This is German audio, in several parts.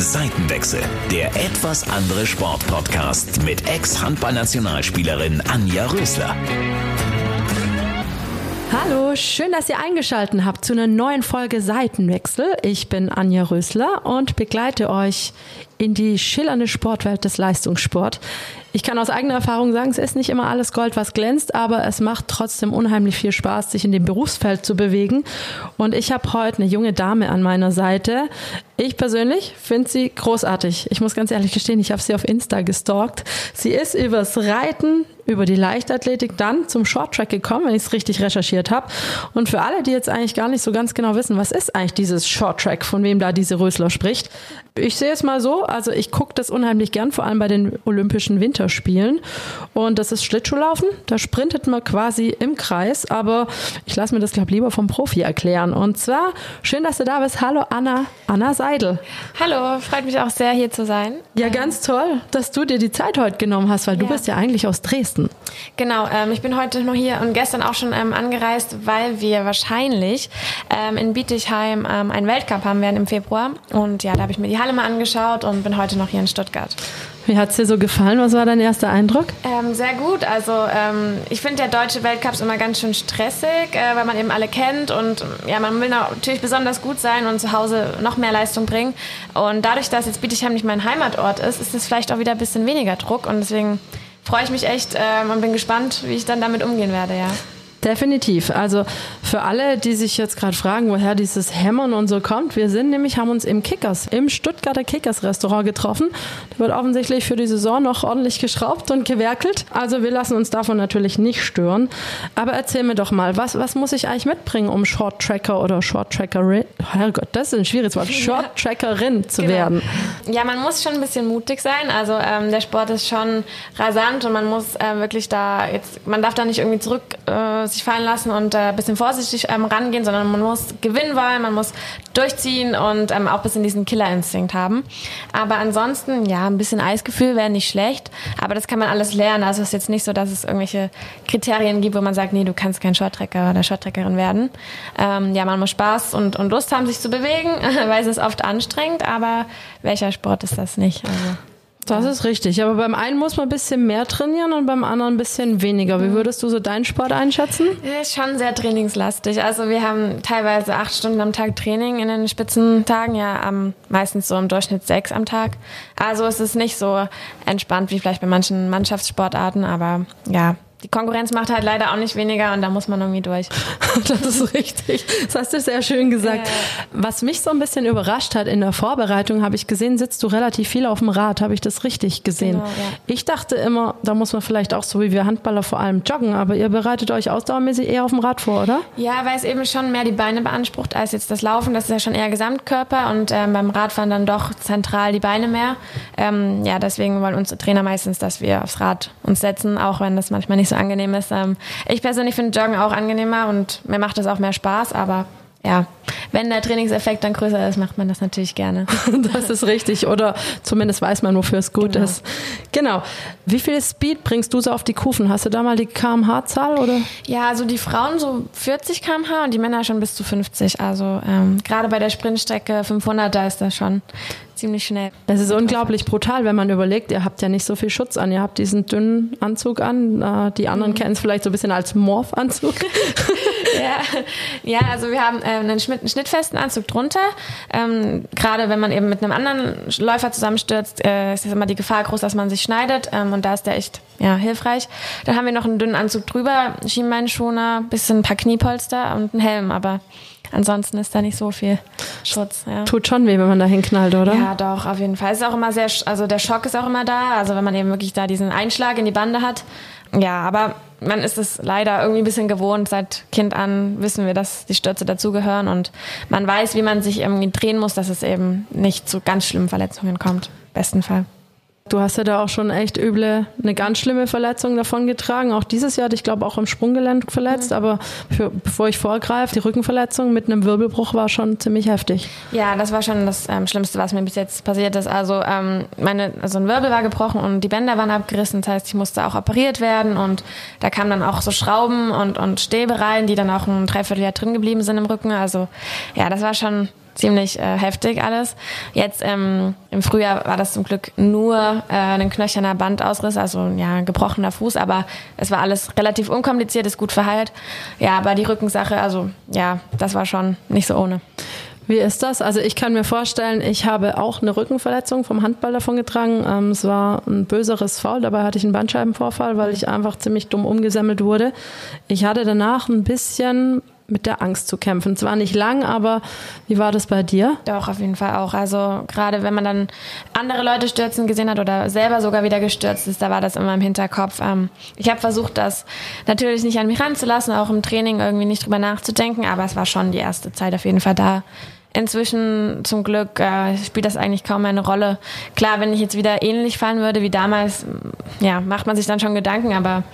Seitenwechsel, der etwas andere Sportpodcast mit Ex-Handballnationalspielerin Anja Rösler. Hallo, schön, dass ihr eingeschaltet habt zu einer neuen Folge Seitenwechsel. Ich bin Anja Rösler und begleite euch in die schillernde Sportwelt des Leistungssport. Ich kann aus eigener Erfahrung sagen, es ist nicht immer alles Gold, was glänzt, aber es macht trotzdem unheimlich viel Spaß, sich in dem Berufsfeld zu bewegen. Und ich habe heute eine junge Dame an meiner Seite. Ich persönlich finde sie großartig. Ich muss ganz ehrlich gestehen, ich habe sie auf Insta gestalkt. Sie ist übers Reiten, über die Leichtathletik dann zum Shorttrack gekommen, wenn ich es richtig recherchiert habe. Und für alle, die jetzt eigentlich gar nicht so ganz genau wissen, was ist eigentlich dieses Shorttrack, von wem da diese Rösler spricht. Ich sehe es mal so, also ich gucke das unheimlich gern, vor allem bei den Olympischen Winterspielen. Und das ist Schlittschuhlaufen. Da sprintet man quasi im Kreis, aber ich lasse mir das, glaube ich, lieber vom Profi erklären. Und zwar, schön, dass du da bist. Hallo Anna, Anna Seidel. Hallo, freut mich auch sehr, hier zu sein. Ja, ganz toll, dass du dir die Zeit heute genommen hast, weil ja. du bist ja eigentlich aus Dresden. Genau, ähm, ich bin heute noch hier und gestern auch schon ähm, angereist, weil wir wahrscheinlich ähm, in Bietigheim ähm, einen Weltcup haben werden im Februar. Und ja, da habe ich mir die Halle mal angeschaut und bin heute noch hier in Stuttgart. Wie hat es dir so gefallen? Was war dein erster Eindruck? Ähm, sehr gut. Also ähm, ich finde der deutsche Weltcup ist immer ganz schön stressig, äh, weil man eben alle kennt und ja, man will natürlich besonders gut sein und zu Hause noch mehr Leistung bringen. Und dadurch, dass jetzt Bietigheim nicht mein Heimatort ist, ist es vielleicht auch wieder ein bisschen weniger Druck und deswegen freue ich mich echt ähm, und bin gespannt, wie ich dann damit umgehen werde, ja. Definitiv. Also für alle, die sich jetzt gerade fragen, woher dieses Hämmern und so kommt, wir sind nämlich, haben uns im Kickers, im Stuttgarter Kickers Restaurant getroffen. Da wird offensichtlich für die Saison noch ordentlich geschraubt und gewerkelt. Also wir lassen uns davon natürlich nicht stören. Aber erzähl mir doch mal, was, was muss ich eigentlich mitbringen, um Short Tracker oder Short Trackerin, Herrgott, das ist ein schwieriges Wort, Short Trackerin zu genau. werden? Ja, man muss schon ein bisschen mutig sein. Also ähm, der Sport ist schon rasant und man muss äh, wirklich da jetzt, man darf da nicht irgendwie zurück äh, sich fallen lassen und äh, bisschen vorsichtig ähm, rangehen, sondern man muss gewinnen wollen, man muss durchziehen und ähm, auch ein bisschen diesen Killerinstinkt haben. Aber ansonsten, ja, ein bisschen Eisgefühl wäre nicht schlecht, aber das kann man alles lernen. Also es ist jetzt nicht so, dass es irgendwelche Kriterien gibt, wo man sagt, nee, du kannst kein Shorttrecker oder Shorttreckerin werden. Ähm, ja, man muss Spaß und, und Lust haben, sich zu bewegen, weil es ist oft anstrengend, aber welcher Sport ist das nicht? Also. Das ist richtig. Aber beim einen muss man ein bisschen mehr trainieren und beim anderen ein bisschen weniger. Wie mhm. würdest du so deinen Sport einschätzen? Ja, schon sehr trainingslastig. Also wir haben teilweise acht Stunden am Tag Training in den Spitzentagen, ja, am, meistens so im Durchschnitt sechs am Tag. Also es ist nicht so entspannt wie vielleicht bei manchen Mannschaftssportarten, aber ja, die Konkurrenz macht halt leider auch nicht weniger und da muss man irgendwie durch. das ist richtig. Das hast du sehr schön gesagt. Ja. Was mich so ein bisschen überrascht hat in der Vorbereitung, habe ich gesehen, sitzt du relativ viel auf dem Rad. Habe ich das richtig gesehen? Genau, ja. Ich dachte immer, da muss man vielleicht auch so wie wir Handballer vor allem joggen, aber ihr bereitet euch ausdauermäßig eher auf dem Rad vor, oder? Ja, weil es eben schon mehr die Beine beansprucht als jetzt das Laufen. Das ist ja schon eher Gesamtkörper und ähm, beim Radfahren dann doch zentral die Beine mehr. Ähm, ja, deswegen wollen unsere Trainer meistens, dass wir aufs Rad uns setzen, auch wenn das manchmal nicht nicht so angenehm ist. Ähm, ich persönlich finde Joggen auch angenehmer und mir macht das auch mehr Spaß, aber ja, wenn der Trainingseffekt dann größer ist, macht man das natürlich gerne. das ist richtig. Oder zumindest weiß man, wofür es gut genau. ist. Genau. Wie viel Speed bringst du so auf die Kufen? Hast du da mal die kmh-Zahl oder? Ja, also die Frauen so 40 kmh und die Männer schon bis zu 50. Also ähm, gerade bei der Sprintstrecke 500, da ist das schon ziemlich schnell. Es ist unglaublich brutal, wenn man überlegt, ihr habt ja nicht so viel Schutz an. Ihr habt diesen dünnen Anzug an. Äh, die anderen mhm. kennen es vielleicht so ein bisschen als Morph-Anzug. ja. ja, also wir haben äh, einen, Schnitt, einen, schnittfesten Anzug drunter. Ähm, Gerade wenn man eben mit einem anderen Läufer zusammenstürzt, äh, ist immer die Gefahr groß, dass man sich schneidet. Ähm, und da ist der echt ja, hilfreich. Dann haben wir noch einen dünnen Anzug drüber, Schienbeinschoner, bisschen ein paar Kniepolster und einen Helm. Aber ansonsten ist da nicht so viel Schutz. Ja. Tut schon weh, wenn man da hinknallt, oder? Ja, doch, auf jeden Fall. Es ist auch immer sehr, also der Schock ist auch immer da. Also wenn man eben wirklich da diesen Einschlag in die Bande hat. Ja, aber man ist es leider irgendwie ein bisschen gewohnt. Seit Kind an wissen wir, dass die Stürze dazugehören und man weiß, wie man sich irgendwie drehen muss, dass es eben nicht zu ganz schlimmen Verletzungen kommt. Besten Fall. Du hast ja da auch schon echt üble, eine ganz schlimme Verletzung davon getragen. Auch dieses Jahr, ich glaube, auch im Sprunggelenk verletzt. Mhm. Aber für, bevor ich vorgreife, die Rückenverletzung mit einem Wirbelbruch war schon ziemlich heftig. Ja, das war schon das ähm, Schlimmste, was mir bis jetzt passiert ist. Also, ähm, meine, also ein Wirbel war gebrochen und die Bänder waren abgerissen. Das heißt, ich musste auch operiert werden und da kamen dann auch so Schrauben und, und Stäbe rein, die dann auch ein Dreivierteljahr drin geblieben sind im Rücken. Also, ja, das war schon ziemlich äh, heftig alles. Jetzt ähm, im Frühjahr war das zum Glück nur äh, ein knöcherner Bandausriss, also ja, ein gebrochener Fuß, aber es war alles relativ unkompliziert, ist gut verheilt. Ja, aber die Rückensache, also ja, das war schon nicht so ohne. Wie ist das? Also ich kann mir vorstellen, ich habe auch eine Rückenverletzung vom Handball davon getragen. Ähm, es war ein böseres Foul, dabei hatte ich einen Bandscheibenvorfall, weil ich einfach ziemlich dumm umgesammelt wurde. Ich hatte danach ein bisschen mit der Angst zu kämpfen. Zwar nicht lang, aber wie war das bei dir? Doch, auf jeden Fall auch. Also gerade wenn man dann andere Leute stürzen gesehen hat oder selber sogar wieder gestürzt ist, da war das immer im Hinterkopf. Ähm, ich habe versucht, das natürlich nicht an mich ranzulassen, auch im Training irgendwie nicht drüber nachzudenken, aber es war schon die erste Zeit auf jeden Fall da, Inzwischen zum Glück äh, spielt das eigentlich kaum eine Rolle. Klar, wenn ich jetzt wieder ähnlich fallen würde wie damals, ja, macht man sich dann schon Gedanken, aber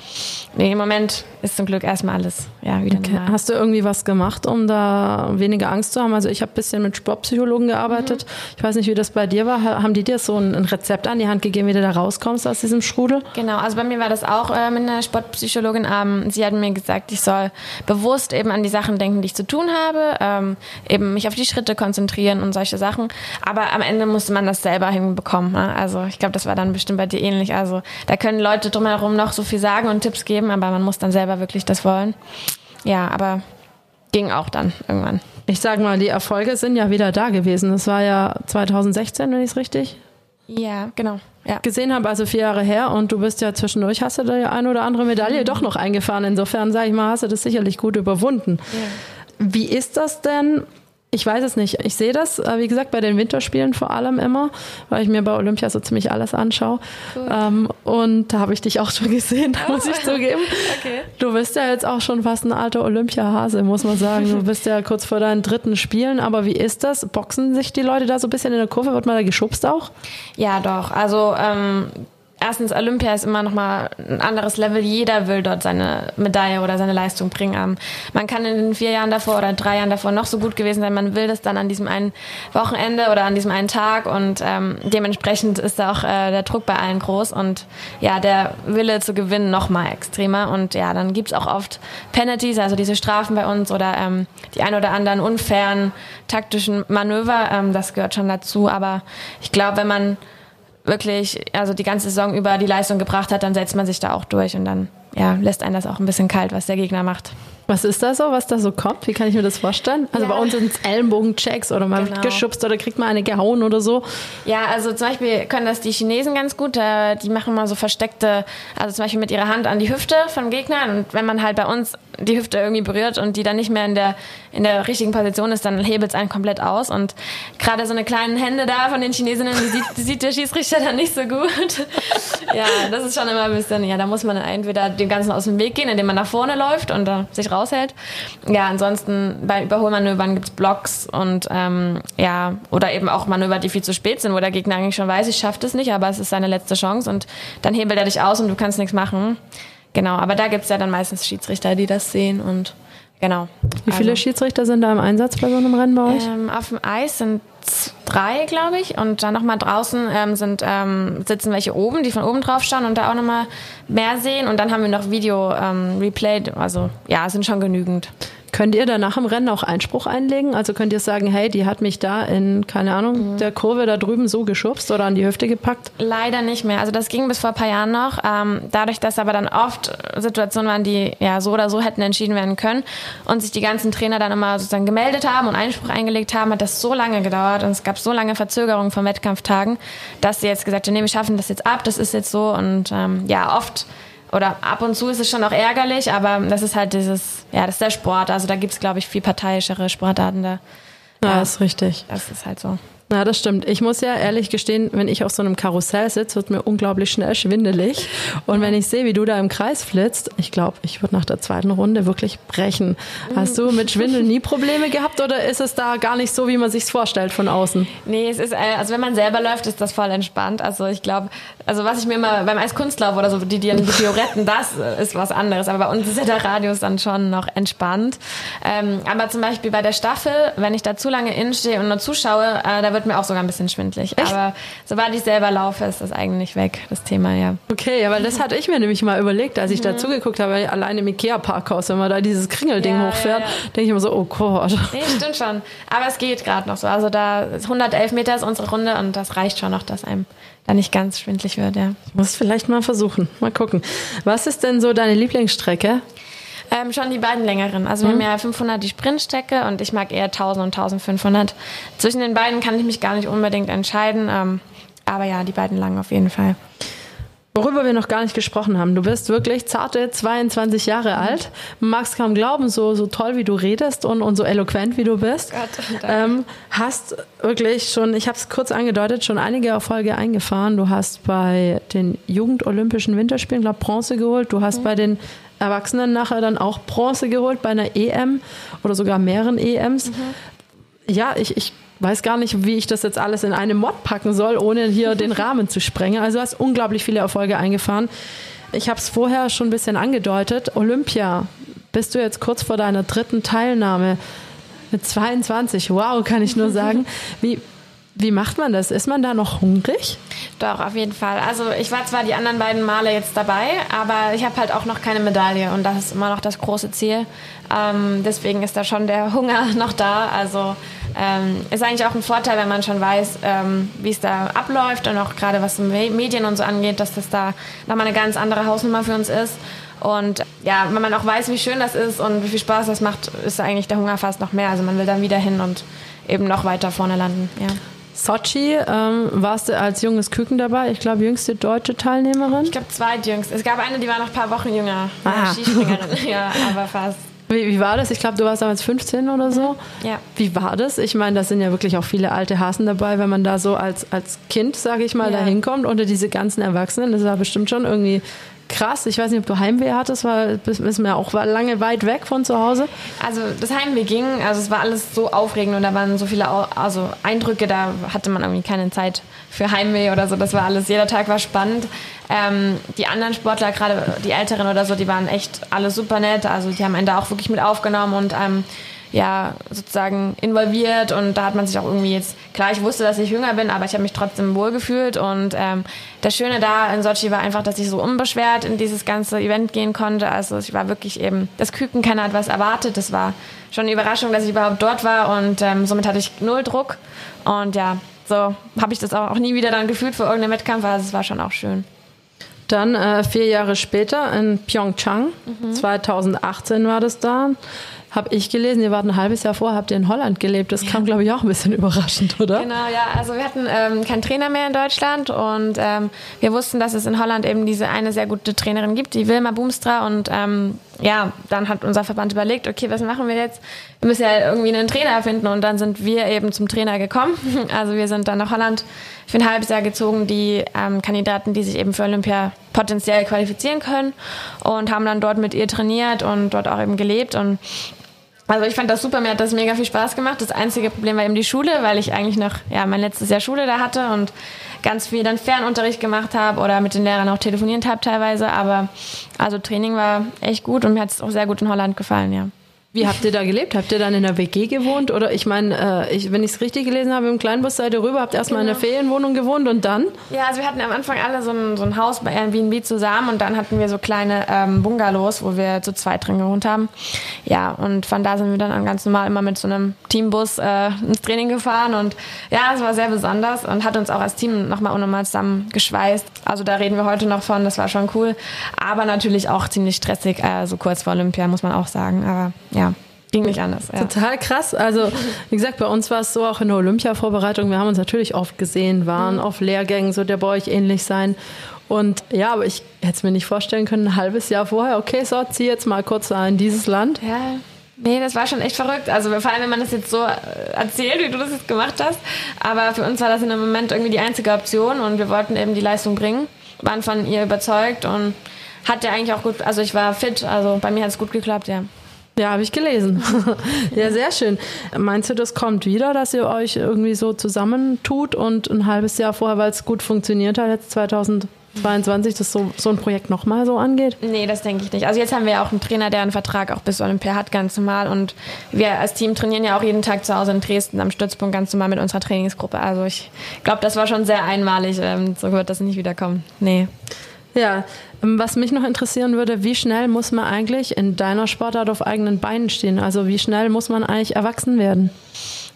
nee, im Moment ist zum Glück erstmal alles ja, wieder okay. normal. Hast du irgendwie was gemacht, um da weniger Angst zu haben? Also ich habe ein bisschen mit Sportpsychologen gearbeitet. Mhm. Ich weiß nicht, wie das bei dir war. Haben die dir so ein, Rezept an die Hand gegeben, wie du da rauskommst aus diesem Strudel? Genau, also bei mir war das auch äh, mit einer Sportpsychologin. Ähm, sie hat mir gesagt, ich soll bewusst eben an die Sachen denken, die ich zu tun habe, ähm, eben mich auf die Schritte Schritte konzentrieren und solche Sachen. Aber am Ende musste man das selber hinbekommen. Ne? Also ich glaube, das war dann bestimmt bei dir ähnlich. Also da können Leute drumherum noch so viel sagen und Tipps geben, aber man muss dann selber wirklich das wollen. Ja, aber ging auch dann irgendwann. Ich sag mal, die Erfolge sind ja wieder da gewesen. Das war ja 2016, wenn ich es richtig ja, genau. Ja. gesehen habe, also vier Jahre her und du bist ja zwischendurch, hast du da ja eine oder andere Medaille mhm. doch noch eingefahren. Insofern, sage ich mal, hast du das sicherlich gut überwunden. Ja. Wie ist das denn? Ich weiß es nicht. Ich sehe das, äh, wie gesagt, bei den Winterspielen vor allem immer, weil ich mir bei Olympia so ziemlich alles anschaue. Ähm, und da habe ich dich auch schon gesehen, oh. muss ich zugeben. Okay. Du bist ja jetzt auch schon fast ein alter Olympiahase, muss man sagen. Du bist ja kurz vor deinen dritten Spielen. Aber wie ist das? Boxen sich die Leute da so ein bisschen in der Kurve? Wird man da geschubst auch? Ja, doch. Also ähm, erstens, Olympia ist immer noch mal ein anderes Level. Jeder will dort seine Medaille oder seine Leistung bringen. Ähm, man kann in den vier Jahren davor oder drei Jahren davor noch so gut gewesen sein. Man will das dann an diesem einen Wochenende oder an diesem einen Tag und ähm, dementsprechend ist da auch äh, der Druck bei allen groß und ja, der Wille zu gewinnen noch mal extremer. Und ja, dann gibt's auch oft Penalties, also diese Strafen bei uns oder ähm, die ein oder anderen unfairen taktischen Manöver. Ähm, das gehört schon dazu. Aber ich glaube, wenn man wirklich, also die ganze Saison über die Leistung gebracht hat, dann setzt man sich da auch durch und dann ja, lässt einen das auch ein bisschen kalt, was der Gegner macht. Was ist da so, was da so kommt? Wie kann ich mir das vorstellen? Also ja. bei uns sind es Ellenbogenchecks oder man genau. wird geschubst oder kriegt man eine gehauen oder so. Ja, also zum Beispiel können das die Chinesen ganz gut. Äh, die machen mal so versteckte, also zum Beispiel mit ihrer Hand an die Hüfte vom Gegner. Und wenn man halt bei uns die Hüfte irgendwie berührt und die dann nicht mehr in der, in der richtigen Position ist, dann hebelt es einen komplett aus. Und gerade so eine kleinen Hände da von den Chinesinnen, die sieht, die sieht der Schießrichter dann nicht so gut. ja, das ist schon immer ein bisschen, ja, da muss man entweder dem Ganzen aus dem Weg gehen, indem man nach vorne läuft und uh, sich raushält. Ja, ansonsten bei Überholmanövern gibt's Blocks und ähm, ja, oder eben auch Manöver, die viel zu spät sind, wo der Gegner eigentlich schon weiß, ich schaffe das nicht, aber es ist seine letzte Chance und dann hebelt er dich aus und du kannst nichts machen. Genau, aber da gibt's ja dann meistens Schiedsrichter, die das sehen und genau. Wie viele also, Schiedsrichter sind da im Einsatz bei so einem Rennen bei euch? Ähm, auf dem Eis sind drei, glaube ich. Und dann nochmal draußen ähm, sind, ähm, sitzen welche oben, die von oben drauf schauen und da auch nochmal mehr sehen. Und dann haben wir noch Video ähm, replayed. Also ja, sind schon genügend. Könnt ihr danach im Rennen auch Einspruch einlegen? Also könnt ihr sagen, hey, die hat mich da in, keine Ahnung, mhm. der Kurve da drüben so geschubst oder an die Hüfte gepackt? Leider nicht mehr. Also das ging bis vor ein paar Jahren noch. Ähm, dadurch, dass aber dann oft Situationen waren, die ja so oder so hätten entschieden werden können und sich die ganzen Trainer dann immer sozusagen gemeldet haben und Einspruch eingelegt haben, hat das so lange gedauert und es gab so lange Verzögerungen von Wettkampftagen, dass sie jetzt gesagt haben, nee, wir schaffen das jetzt ab, das ist jetzt so und ähm, ja, oft oder ab und zu ist es schon auch ärgerlich, aber das ist halt dieses, ja, das ist der Sport. Also da gibt es, glaube ich, viel parteiischere Sportarten da. Ja, ja, ist richtig. Das ist halt so. Ja, das stimmt. Ich muss ja ehrlich gestehen, wenn ich auf so einem Karussell sitze, wird mir unglaublich schnell schwindelig. Und wenn ich sehe, wie du da im Kreis flitzt, ich glaube, ich würde nach der zweiten Runde wirklich brechen. Hast du mit Schwindel nie Probleme gehabt oder ist es da gar nicht so, wie man sich vorstellt von außen? Nee, es ist, äh, also wenn man selber läuft, ist das voll entspannt. Also ich glaube, also was ich mir immer beim Eiskunstlauf oder so, die, die, die Pioretten, das ist was anderes. Aber bei uns ist ja der Radius dann schon noch entspannt. Ähm, aber zum Beispiel bei der Staffel, wenn ich da zu lange innen stehe und nur zuschaue, äh, da wird mir auch sogar ein bisschen schwindlig. Echt? Aber sobald ich selber laufe, ist das eigentlich weg, das Thema, ja. Okay, weil das hatte ich mir nämlich mal überlegt, als ich mhm. da zugeguckt habe, alleine im Ikea-Parkhaus, wenn man da dieses Kringelding ja, hochfährt, ja, ja. denke ich immer so, oh Gott. Nee, stimmt schon. Aber es geht gerade noch so. Also da 111 Meter ist unsere Runde und das reicht schon noch, dass einem da nicht ganz schwindlig wird, ja. Ich muss vielleicht mal versuchen. Mal gucken. Was ist denn so deine Lieblingsstrecke? Ähm, schon die beiden längeren. Also mhm. wir haben ja 500 die Sprintstrecke und ich mag eher 1000 und 1500. Zwischen den beiden kann ich mich gar nicht unbedingt entscheiden. Ähm, aber ja, die beiden langen auf jeden Fall. Worüber wir noch gar nicht gesprochen haben. Du bist wirklich zarte 22 Jahre mhm. alt. Man mag es kaum glauben, so, so toll wie du redest und, und so eloquent wie du bist. Gott, ähm, hast wirklich schon, ich habe es kurz angedeutet, schon einige Erfolge eingefahren. Du hast bei den Jugendolympischen Winterspielen, glaube Bronze geholt. Du hast mhm. bei den Erwachsenen nachher dann auch Bronze geholt bei einer EM oder sogar mehreren EMs. Mhm. Ja, ich, ich weiß gar nicht, wie ich das jetzt alles in eine Mod packen soll, ohne hier den Rahmen zu sprengen. Also du hast unglaublich viele Erfolge eingefahren. Ich habe es vorher schon ein bisschen angedeutet. Olympia, bist du jetzt kurz vor deiner dritten Teilnahme mit 22. Wow, kann ich nur sagen. Wie, wie macht man das? Ist man da noch hungrig? Doch, auf jeden Fall. Also ich war zwar die anderen beiden Male jetzt dabei, aber ich habe halt auch noch keine Medaille und das ist immer noch das große Ziel. Ähm, deswegen ist da schon der Hunger noch da. Also ähm, ist eigentlich auch ein Vorteil, wenn man schon weiß, ähm, wie es da abläuft und auch gerade was Medien und so angeht, dass das da nochmal eine ganz andere Hausnummer für uns ist. Und ja, wenn man auch weiß, wie schön das ist und wie viel Spaß das macht, ist eigentlich der Hunger fast noch mehr. Also man will dann wieder hin und eben noch weiter vorne landen. Ja. Sochi ähm, warst du als junges Küken dabei. Ich glaube, jüngste deutsche Teilnehmerin. Ich glaube, zweitjüngst. Es gab eine, die war noch ein paar Wochen jünger. Ah. Skispringerin. ja, aber fast. Wie, wie, war das? Ich glaube, du warst damals 15 oder so. Ja. Wie war das? Ich meine, da sind ja wirklich auch viele alte Hasen dabei, wenn man da so als, als Kind, sage ich mal, ja. da hinkommt unter diese ganzen Erwachsenen. Das war bestimmt schon irgendwie krass. Ich weiß nicht, ob du Heimweh hattest, weil wissen wir auch war lange weit weg von zu Hause. Also das Heimweh ging, also es war alles so aufregend und da waren so viele also Eindrücke, da hatte man irgendwie keine Zeit für Heimweh oder so. Das war alles, jeder Tag war spannend. Ähm, die anderen Sportler, gerade die Älteren oder so, die waren echt alle super nett. Also die haben einen da auch wirklich mit aufgenommen und ähm, ja, sozusagen involviert und da hat man sich auch irgendwie jetzt, klar, ich wusste, dass ich jünger bin, aber ich habe mich trotzdem wohlgefühlt und ähm, das Schöne da in Sochi war einfach, dass ich so unbeschwert in dieses ganze Event gehen konnte. Also ich war wirklich eben, das Küken, keiner hat was erwartet, das war schon eine Überraschung, dass ich überhaupt dort war und ähm, somit hatte ich null Druck und ja, so habe ich das auch nie wieder dann gefühlt für irgendeinen Wettkampf, also es war schon auch schön. Dann äh, vier Jahre später in Pyeongchang, mhm. 2018 war das da habe ich gelesen, ihr wart ein halbes Jahr vor, habt ihr in Holland gelebt. Das ja. kam, glaube ich, auch ein bisschen überraschend, oder? Genau, ja. Also wir hatten ähm, keinen Trainer mehr in Deutschland und ähm, wir wussten, dass es in Holland eben diese eine sehr gute Trainerin gibt, die Wilma Boomstra. Und ähm, ja, dann hat unser Verband überlegt, okay, was machen wir jetzt? Wir müssen ja irgendwie einen Trainer finden und dann sind wir eben zum Trainer gekommen. Also wir sind dann nach Holland für ein halbes Jahr gezogen, die ähm, Kandidaten, die sich eben für Olympia potenziell qualifizieren können und haben dann dort mit ihr trainiert und dort auch eben gelebt und also ich fand das super, mir hat das mega viel Spaß gemacht. Das einzige Problem war eben die Schule, weil ich eigentlich noch ja, mein letztes Jahr Schule da hatte und ganz viel dann Fernunterricht gemacht habe oder mit den Lehrern auch telefoniert habe teilweise. Aber also Training war echt gut und mir hat es auch sehr gut in Holland gefallen, ja. Wie habt ihr da gelebt? Habt ihr dann in der WG gewohnt? Oder ich meine, äh, ich, wenn ich es richtig gelesen habe, im Kleinbus seid ihr rüber, habt erstmal genau. in der genau. Ferienwohnung gewohnt und dann? Ja, also wir hatten am Anfang alle so ein, so ein Haus bei Airbnb zusammen und dann hatten wir so kleine ähm, Bungalows, wo wir zu zweit drin gewohnt haben. Ja, und von da sind wir dann ganz normal immer mit so einem Teambus äh, ins Training gefahren und ja, es war sehr besonders und hat uns auch als Team nochmal unnormal zusammen geschweißt. Also da reden wir heute noch von, das war schon cool. Aber natürlich auch ziemlich stressig, äh, so kurz vor Olympia, muss man auch sagen. Aber ja, Ging nicht anders. Ja. Total krass. Also, wie gesagt, bei uns war es so auch in der Olympia-Vorbereitung. Wir haben uns natürlich oft gesehen, waren mhm. auf Lehrgängen, so der bei euch ähnlich sein. Und ja, aber ich hätte es mir nicht vorstellen können, ein halbes Jahr vorher, okay, so, zieh jetzt mal kurz in dieses Land. Ja. Nee, das war schon echt verrückt. Also vor allem, wenn man das jetzt so äh, erzählt, wie du das jetzt gemacht hast. Aber für uns war das in dem Moment irgendwie die einzige Option und wir wollten eben die Leistung bringen, waren von ihr überzeugt und hat ja eigentlich auch gut, also ich war fit, also bei mir hat es gut geklappt, ja. Ja, habe ich gelesen. ja, sehr schön. Meinst du, das kommt wieder, dass ihr euch irgendwie so zusammentut und ein halbes Jahr vorher, weil es gut funktioniert hat, jetzt 2000 22, dass so, so ein Projekt nochmal so angeht? Nee, das denke ich nicht. Also jetzt haben wir ja auch einen Trainer, der einen Vertrag auch bis Olympia hat, ganz normal. Und wir als Team trainieren ja auch jeden Tag zu Hause in Dresden am Stützpunkt ganz normal mit unserer Trainingsgruppe. Also ich glaube, das war schon sehr einmalig. Ähm, so wird das nicht wiederkommen. Nee. Ja, ähm, was mich noch interessieren würde, wie schnell muss man eigentlich in deiner Sportart auf eigenen Beinen stehen? Also wie schnell muss man eigentlich erwachsen werden?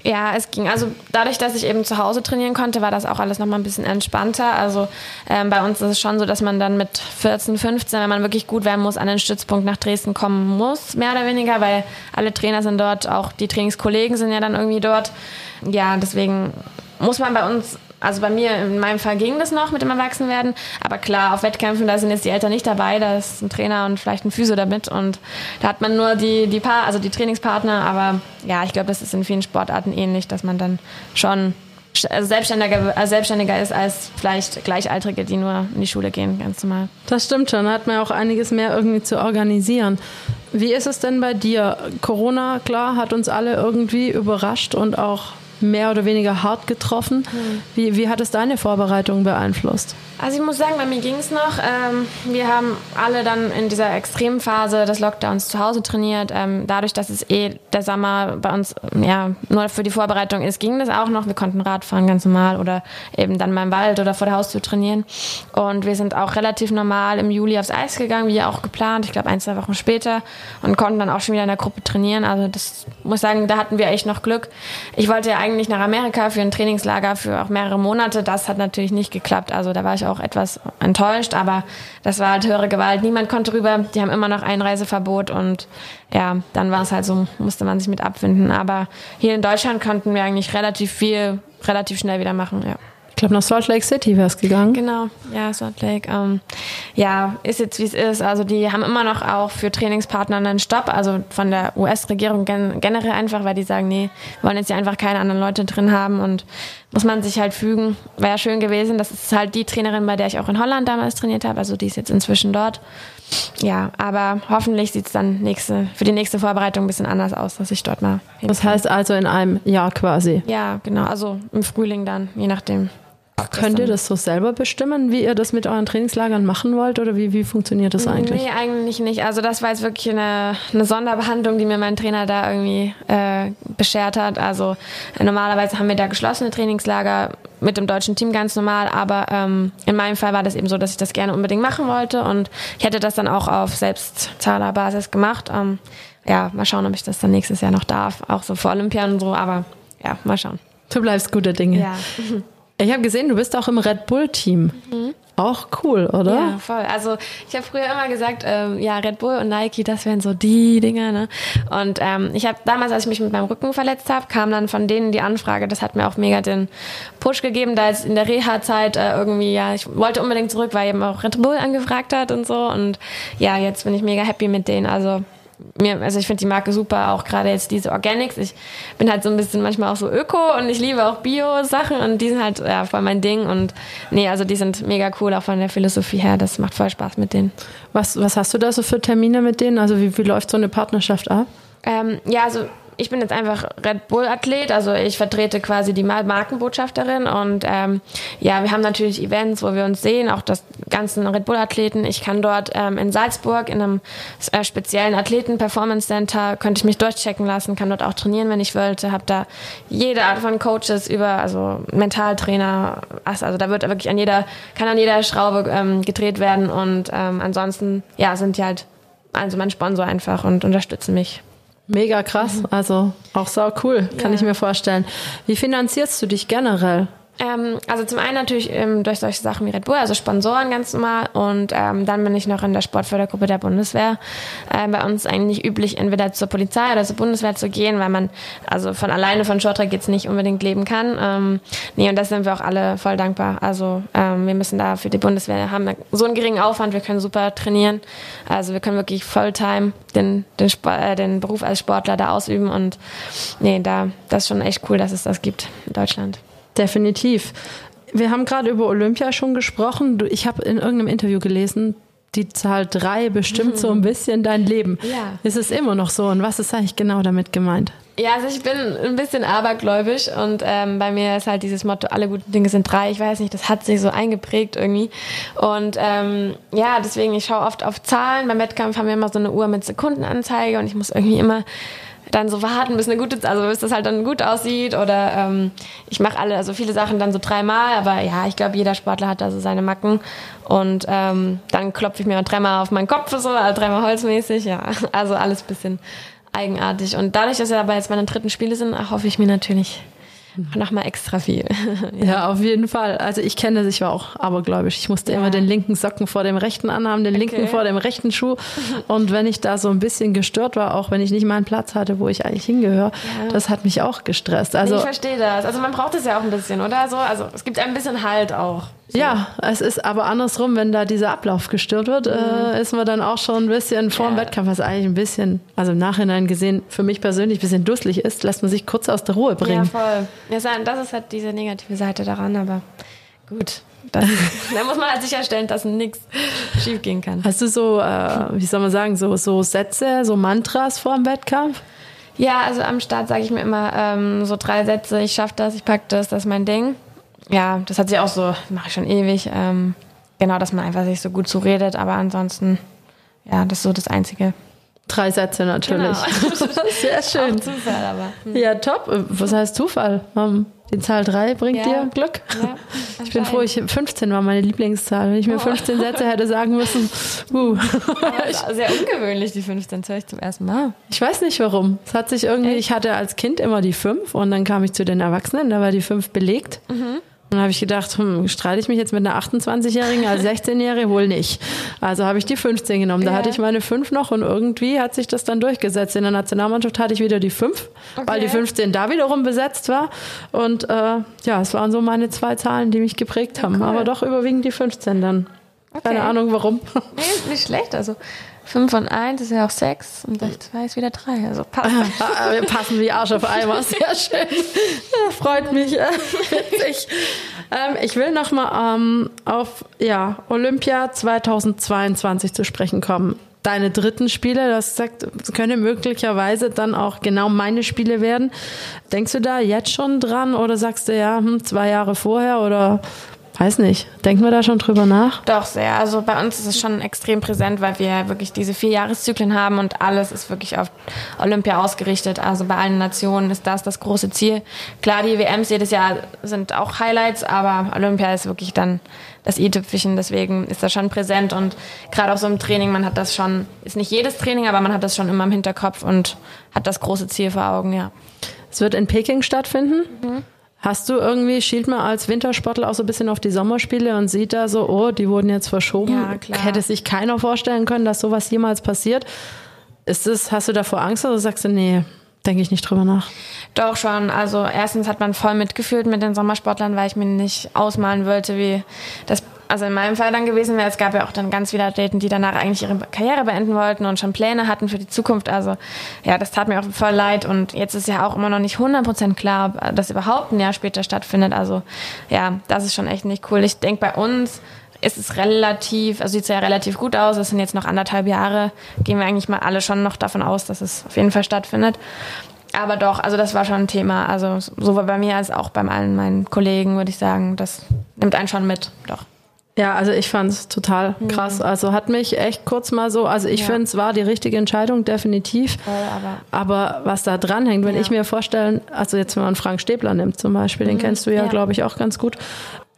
Ja, es ging. Also dadurch, dass ich eben zu Hause trainieren konnte, war das auch alles nochmal ein bisschen entspannter. Also ähm, bei uns ist es schon so, dass man dann mit 14, 15, wenn man wirklich gut werden muss, an den Stützpunkt nach Dresden kommen muss, mehr oder weniger, weil alle Trainer sind dort, auch die Trainingskollegen sind ja dann irgendwie dort. Ja, deswegen muss man bei uns also bei mir, in meinem Fall ging das noch mit dem Erwachsenwerden. Aber klar, auf Wettkämpfen, da sind jetzt die Eltern nicht dabei. Da ist ein Trainer und vielleicht ein Physio damit. Und da hat man nur die, die Paar, also die Trainingspartner. Aber ja, ich glaube, das ist in vielen Sportarten ähnlich, dass man dann schon also selbstständiger, also selbstständiger ist als vielleicht Gleichaltrige, die nur in die Schule gehen, ganz normal. Das stimmt schon, da hat man auch einiges mehr irgendwie zu organisieren. Wie ist es denn bei dir? Corona, klar, hat uns alle irgendwie überrascht und auch mehr oder weniger hart getroffen. Mhm. Wie, wie hat es deine Vorbereitung beeinflusst? Also ich muss sagen, bei mir ging es noch. Ähm, wir haben alle dann in dieser Extremphase des Lockdowns zu Hause trainiert. Ähm, dadurch, dass es eh der Sommer bei uns ja nur für die Vorbereitung ist, ging das auch noch. Wir konnten Radfahren ganz normal oder eben dann mal im Wald oder vor der Haustür trainieren. Und wir sind auch relativ normal im Juli aufs Eis gegangen, wie ja auch geplant. Ich glaube ein, zwei Wochen später und konnten dann auch schon wieder in der Gruppe trainieren. Also das muss sagen, da hatten wir echt noch Glück. Ich wollte ja eigentlich nach Amerika für ein Trainingslager für auch mehrere Monate. Das hat natürlich nicht geklappt. Also da war ich auch etwas enttäuscht, aber das war halt höhere Gewalt. Niemand konnte rüber. Die haben immer noch Einreiseverbot und ja, dann war es halt so, musste man sich mit abfinden. Aber hier in Deutschland konnten wir eigentlich relativ viel, relativ schnell wieder machen, ja. Ich glaube, nach Salt Lake City wäre es gegangen. Genau, ja, Salt Lake. Ähm, ja, ist jetzt wie es ist. Also die haben immer noch auch für Trainingspartner einen Stopp, also von der US-Regierung gen generell einfach, weil die sagen, nee, wollen jetzt hier einfach keine anderen Leute drin haben und muss man sich halt fügen. Wäre ja schön gewesen. Das ist halt die Trainerin, bei der ich auch in Holland damals trainiert habe. Also die ist jetzt inzwischen dort. Ja, aber hoffentlich sieht es dann nächste, für die nächste Vorbereitung ein bisschen anders aus, dass ich dort mal. Das heißt also in einem Jahr quasi. Ja, genau. Also im Frühling dann, je nachdem. Könnt ihr das so selber bestimmen, wie ihr das mit euren Trainingslagern machen wollt oder wie, wie funktioniert das eigentlich? Nee, eigentlich nicht. Also das war jetzt wirklich eine, eine Sonderbehandlung, die mir mein Trainer da irgendwie äh, beschert hat. Also äh, normalerweise haben wir da geschlossene Trainingslager mit dem deutschen Team ganz normal, aber ähm, in meinem Fall war das eben so, dass ich das gerne unbedingt machen wollte und ich hätte das dann auch auf Selbstzahlerbasis gemacht. Ähm, ja, mal schauen, ob ich das dann nächstes Jahr noch darf, auch so vor Olympia und so, aber ja, mal schauen. Du bleibst guter Dinge. Ja. Ich habe gesehen, du bist auch im Red Bull-Team. Mhm. Auch cool, oder? Ja, voll. Also ich habe früher immer gesagt, ähm, ja, Red Bull und Nike, das wären so die Dinger. Ne? Und ähm, ich habe damals, als ich mich mit meinem Rücken verletzt habe, kam dann von denen die Anfrage, das hat mir auch mega den Push gegeben, da jetzt in der Reha-Zeit äh, irgendwie, ja, ich wollte unbedingt zurück, weil eben auch Red Bull angefragt hat und so. Und ja, jetzt bin ich mega happy mit denen. Also mir, also ich finde die Marke super, auch gerade jetzt diese Organics. Ich bin halt so ein bisschen manchmal auch so Öko und ich liebe auch Bio-Sachen und die sind halt ja, voll mein Ding und nee, also die sind mega cool, auch von der Philosophie her. Das macht voll Spaß mit denen. Was, was hast du da so für Termine mit denen? Also wie, wie läuft so eine Partnerschaft ab? Ähm, ja, also ich bin jetzt einfach Red Bull-Athlet, also ich vertrete quasi die Markenbotschafterin und ähm, ja, wir haben natürlich Events, wo wir uns sehen, auch das ganzen Red Bull-Athleten. Ich kann dort ähm, in Salzburg in einem äh, speziellen Athleten-Performance-Center, könnte ich mich durchchecken lassen, kann dort auch trainieren, wenn ich wollte, habe da jede Art von Coaches über, also Mentaltrainer, also da wird wirklich an jeder, kann an jeder Schraube ähm, gedreht werden und ähm, ansonsten, ja, sind die halt also mein Sponsor einfach und unterstützen mich. Mega krass, mhm. also auch sau cool, kann ja. ich mir vorstellen. Wie finanzierst du dich generell? Ähm, also zum einen natürlich ähm, durch solche Sachen wie Red Bull, also Sponsoren ganz normal. Und ähm, dann bin ich noch in der Sportfördergruppe der Bundeswehr. Äh, bei uns eigentlich üblich, entweder zur Polizei oder zur Bundeswehr zu gehen, weil man also von alleine von Shorttrack jetzt nicht unbedingt leben kann. Ähm, nee, und das sind wir auch alle voll dankbar. Also ähm, wir müssen da für die Bundeswehr haben so einen geringen Aufwand, wir können super trainieren. Also wir können wirklich Volltime den, den, äh, den Beruf als Sportler da ausüben. Und nee, da das ist schon echt cool, dass es das gibt in Deutschland. Definitiv. Wir haben gerade über Olympia schon gesprochen. Ich habe in irgendeinem Interview gelesen, die Zahl 3 bestimmt so ein bisschen dein Leben. Ja. Ist es immer noch so? Und was ist eigentlich genau damit gemeint? Ja, also ich bin ein bisschen abergläubisch und ähm, bei mir ist halt dieses Motto, alle guten Dinge sind drei. Ich weiß nicht, das hat sich so eingeprägt irgendwie. Und ähm, ja, deswegen, ich schaue oft auf Zahlen. Beim Wettkampf haben wir immer so eine Uhr mit Sekundenanzeige und ich muss irgendwie immer dann so warten, bis eine gute, also bis das halt dann gut aussieht oder ähm, ich mache alle, also viele Sachen dann so dreimal, aber ja, ich glaube, jeder Sportler hat da so seine Macken und ähm, dann klopfe ich mir dreimal auf meinen Kopf so, also dreimal holzmäßig, ja, also alles bisschen eigenartig und dadurch, dass wir aber jetzt meine dritten Spiele sind, hoffe ich mir natürlich noch mal extra viel. ja. ja. auf jeden Fall. Also ich kenne das, ich war auch abergläubisch. Ich musste ja. immer den linken Socken vor dem rechten anhaben, den okay. linken vor dem rechten Schuh. Und wenn ich da so ein bisschen gestört war, auch wenn ich nicht meinen Platz hatte, wo ich eigentlich hingehöre, ja. das hat mich auch gestresst. Also ich verstehe das. Also man braucht es ja auch ein bisschen, oder so? Also es gibt ein bisschen Halt auch. So. Ja, es ist aber andersrum, wenn da dieser Ablauf gestört wird, mhm. äh, ist man dann auch schon ein bisschen vor dem ja. Wettkampf, was eigentlich ein bisschen, also im Nachhinein gesehen, für mich persönlich ein bisschen dusselig ist, lässt man sich kurz aus der Ruhe bringen. Ja, voll. Das ist halt diese negative Seite daran, aber gut. da muss man halt sicherstellen, dass nichts schief gehen kann. Hast du so, äh, wie soll man sagen, so, so Sätze, so Mantras vor dem Wettkampf? Ja, also am Start sage ich mir immer ähm, so drei Sätze, ich schaffe das, ich packe das, das ist mein Ding ja, das hat sich auch so, mache ich schon ewig. Ähm, genau, dass man einfach sich so gut zuredet, aber ansonsten, ja, das ist so das Einzige. Drei Sätze natürlich. Genau. Sehr schön. Auch Zufall, aber. Hm. Ja, top. Was heißt Zufall? Die Zahl 3 bringt ja. dir Glück. Ja, ich bin froh, ich 15 war meine Lieblingszahl. Wenn ich mir 15 Sätze hätte sagen müssen, uh. sehr ungewöhnlich, die 15, das höre ich zum ersten Mal. Ich weiß nicht warum. Es hat sich irgendwie, Echt? ich hatte als Kind immer die 5 und dann kam ich zu den Erwachsenen, da war die 5 belegt. Mhm. Dann habe ich gedacht, hm, streite ich mich jetzt mit einer 28-Jährigen als 16-Jährige? Wohl nicht. Also habe ich die 15 genommen. Da ja. hatte ich meine 5 noch und irgendwie hat sich das dann durchgesetzt. In der Nationalmannschaft hatte ich wieder die 5, okay. weil die 15 da wiederum besetzt war. Und äh, ja, es waren so meine zwei Zahlen, die mich geprägt haben. Ja, cool. Aber doch überwiegend die 15 dann. Okay. Keine Ahnung warum. Nee, ist nicht schlecht. Also 5 und 1 ist ja auch 6 und 2 ist wieder 3. Also passt. Wir passen wie Arsch auf Eimer. Sehr schön. Freut mich. ich, ähm, ich will nochmal ähm, auf ja, Olympia 2022 zu sprechen kommen. Deine dritten Spiele, das sagt, können möglicherweise dann auch genau meine Spiele werden. Denkst du da jetzt schon dran oder sagst du ja, hm, zwei Jahre vorher oder Weiß nicht. Denken wir da schon drüber nach? Doch, sehr. Also bei uns ist es schon extrem präsent, weil wir wirklich diese vier Jahreszyklen haben und alles ist wirklich auf Olympia ausgerichtet. Also bei allen Nationen ist das das große Ziel. Klar, die WMs jedes Jahr sind auch Highlights, aber Olympia ist wirklich dann das i-Tüpfelchen. Deswegen ist das schon präsent und gerade auch so im Training, man hat das schon, ist nicht jedes Training, aber man hat das schon immer im Hinterkopf und hat das große Ziel vor Augen, ja. Es wird in Peking stattfinden. Mhm. Hast du irgendwie, schielt man als Wintersportler auch so ein bisschen auf die Sommerspiele und sieht da so, oh, die wurden jetzt verschoben. Ja, klar. Hätte sich keiner vorstellen können, dass sowas jemals passiert. Ist es, hast du davor Angst oder sagst du, nee, denke ich nicht drüber nach? Doch schon. Also erstens hat man voll mitgefühlt mit den Sommersportlern, weil ich mir nicht ausmalen wollte, wie das also in meinem Fall dann gewesen wäre, es gab ja auch dann ganz viele Athleten, die danach eigentlich ihre Karriere beenden wollten und schon Pläne hatten für die Zukunft. Also ja, das tat mir auch voll leid und jetzt ist ja auch immer noch nicht 100% klar, ob das überhaupt ein Jahr später stattfindet. Also ja, das ist schon echt nicht cool. Ich denke, bei uns ist es relativ, also sieht es ja relativ gut aus. Es sind jetzt noch anderthalb Jahre. Gehen wir eigentlich mal alle schon noch davon aus, dass es auf jeden Fall stattfindet. Aber doch, also das war schon ein Thema. Also sowohl bei mir als auch bei allen meinen Kollegen würde ich sagen, das nimmt einen schon mit. Doch. Ja, also ich fand es total mhm. krass. Mhm. Also hat mich echt kurz mal so, also ich ja. finde es war die richtige Entscheidung, definitiv. Voll, aber, aber, was da dranhängt, wenn ja. ich mir vorstellen, also jetzt wenn man Frank Stäbler nimmt zum Beispiel, mhm. den kennst du ja, ja. glaube ich, auch ganz gut.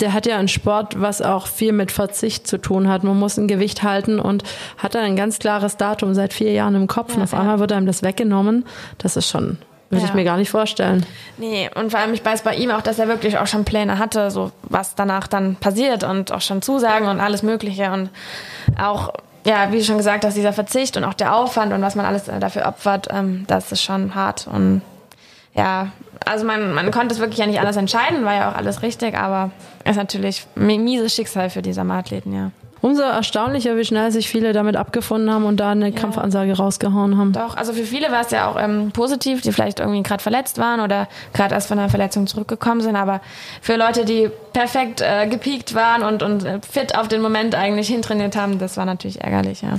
Der hat ja einen Sport, was auch viel mit Verzicht zu tun hat. Man muss ein Gewicht halten und hat dann ein ganz klares Datum seit vier Jahren im Kopf und auf einmal wird einem das weggenommen. Das ist schon würde ja. ich mir gar nicht vorstellen. Nee, und vor allem, ich weiß bei ihm auch, dass er wirklich auch schon Pläne hatte, so was danach dann passiert und auch schon Zusagen und alles Mögliche und auch, ja, wie schon gesagt, dass dieser Verzicht und auch der Aufwand und was man alles dafür opfert, ähm, das ist schon hart und ja, also man, man konnte es wirklich ja nicht alles entscheiden, war ja auch alles richtig, aber ist natürlich ein mieses Schicksal für die Sommerathleten, ja. Umso erstaunlicher, wie schnell sich viele damit abgefunden haben und da eine ja. Kampfansage rausgehauen haben. Doch, also für viele war es ja auch ähm, positiv, die vielleicht irgendwie gerade verletzt waren oder gerade erst von einer Verletzung zurückgekommen sind. Aber für Leute, die perfekt äh, gepiekt waren und, und äh, fit auf den Moment eigentlich hintrainiert haben, das war natürlich ärgerlich, ja.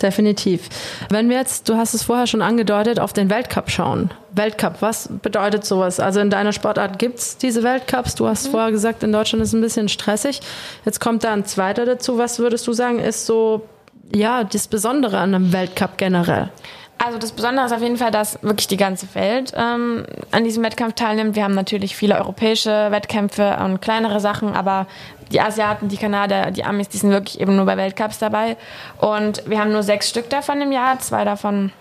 Definitiv. Wenn wir jetzt, du hast es vorher schon angedeutet, auf den Weltcup schauen. Weltcup, was bedeutet sowas? Also in deiner Sportart gibt es diese Weltcups. Du hast mhm. vorher gesagt, in Deutschland ist es ein bisschen stressig. Jetzt kommt da ein zweiter dazu. Was würdest du sagen, ist so, ja, das Besondere an einem Weltcup generell? Also das Besondere ist auf jeden Fall, dass wirklich die ganze Welt ähm, an diesem Wettkampf teilnimmt. Wir haben natürlich viele europäische Wettkämpfe und kleinere Sachen, aber die Asiaten, die Kanadier, die Amis, die sind wirklich eben nur bei Weltcups dabei. Und wir haben nur sechs Stück davon im Jahr, zwei davon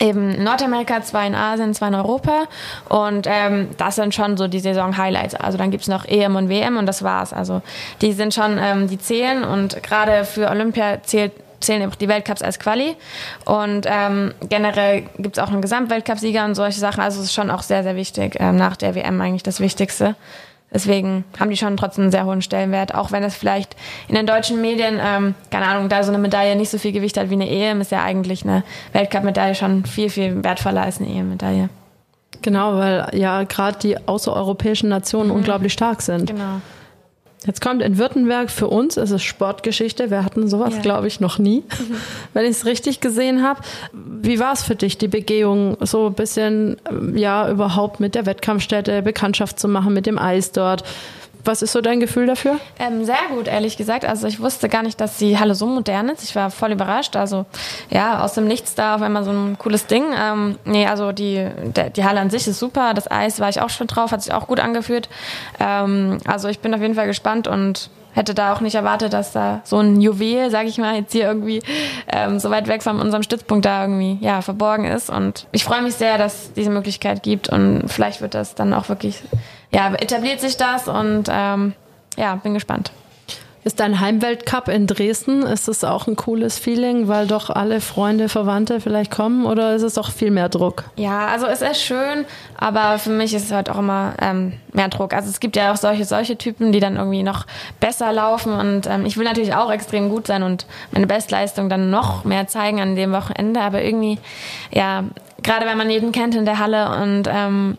eben in Nordamerika, zwei in Asien, zwei in Europa. Und ähm, das sind schon so die Saison-Highlights. Also dann gibt's noch EM und WM und das war's. Also die sind schon, ähm, die zählen und gerade für Olympia zählt zählen auch die Weltcups als Quali. Und ähm, generell gibt's auch einen Gesamtweltcupsieger und solche Sachen. Also es ist schon auch sehr, sehr wichtig. Ähm, nach der WM eigentlich das Wichtigste. Deswegen haben die schon trotzdem einen sehr hohen Stellenwert, auch wenn es vielleicht in den deutschen Medien, ähm, keine Ahnung, da so eine Medaille nicht so viel Gewicht hat wie eine EM, ist ja eigentlich eine Weltcup-Medaille schon viel, viel wertvoller als eine EM-Medaille. Genau, weil ja gerade die außereuropäischen Nationen mhm. unglaublich stark sind. Genau. Jetzt kommt in Württemberg für uns, ist es Sportgeschichte. Wir hatten sowas, ja. glaube ich, noch nie, mhm. wenn ich es richtig gesehen habe. Wie war es für dich, die Begehung, so ein bisschen, ja, überhaupt mit der Wettkampfstätte Bekanntschaft zu machen, mit dem Eis dort? Was ist so dein Gefühl dafür? Ähm, sehr gut, ehrlich gesagt. Also ich wusste gar nicht, dass die Halle so modern ist. Ich war voll überrascht. Also ja, aus dem Nichts da auf einmal so ein cooles Ding. Ähm, nee, also die, der, die Halle an sich ist super. Das Eis war ich auch schon drauf, hat sich auch gut angefühlt. Ähm, also ich bin auf jeden Fall gespannt und hätte da auch nicht erwartet, dass da so ein Juwel, sag ich mal, jetzt hier irgendwie ähm, so weit weg von unserem Stützpunkt da irgendwie ja verborgen ist. Und ich freue mich sehr, dass diese Möglichkeit gibt und vielleicht wird das dann auch wirklich ja, etabliert sich das und ähm, ja, bin gespannt. Ist dein Heimweltcup in Dresden, ist es auch ein cooles Feeling, weil doch alle Freunde, Verwandte vielleicht kommen oder ist es auch viel mehr Druck? Ja, also es ist schön, aber für mich ist es halt auch immer ähm, mehr Druck. Also es gibt ja auch solche, solche Typen, die dann irgendwie noch besser laufen und ähm, ich will natürlich auch extrem gut sein und meine Bestleistung dann noch mehr zeigen an dem Wochenende, aber irgendwie, ja, gerade wenn man jeden kennt in der Halle und ähm,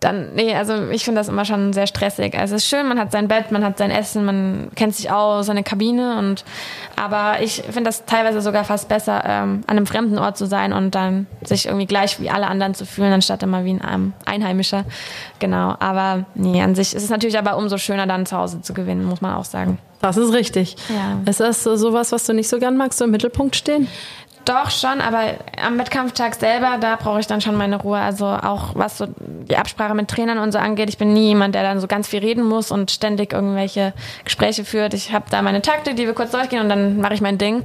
dann, nee, also ich finde das immer schon sehr stressig. Also es ist schön, man hat sein Bett, man hat sein Essen, man kennt sich aus, seine Kabine und aber ich finde das teilweise sogar fast besser, ähm, an einem fremden Ort zu sein und dann sich irgendwie gleich wie alle anderen zu fühlen, anstatt immer wie ein Einheimischer. Genau. Aber nee, an sich ist es natürlich aber umso schöner, dann zu Hause zu gewinnen, muss man auch sagen. Das ist richtig. Ja. Ist das sowas, was du nicht so gern magst, so im Mittelpunkt stehen? Doch, schon, aber am Wettkampftag selber, da brauche ich dann schon meine Ruhe. Also auch was so die Absprache mit Trainern und so angeht. Ich bin nie jemand, der dann so ganz viel reden muss und ständig irgendwelche Gespräche führt. Ich habe da meine Taktik, die wir kurz durchgehen und dann mache ich mein Ding.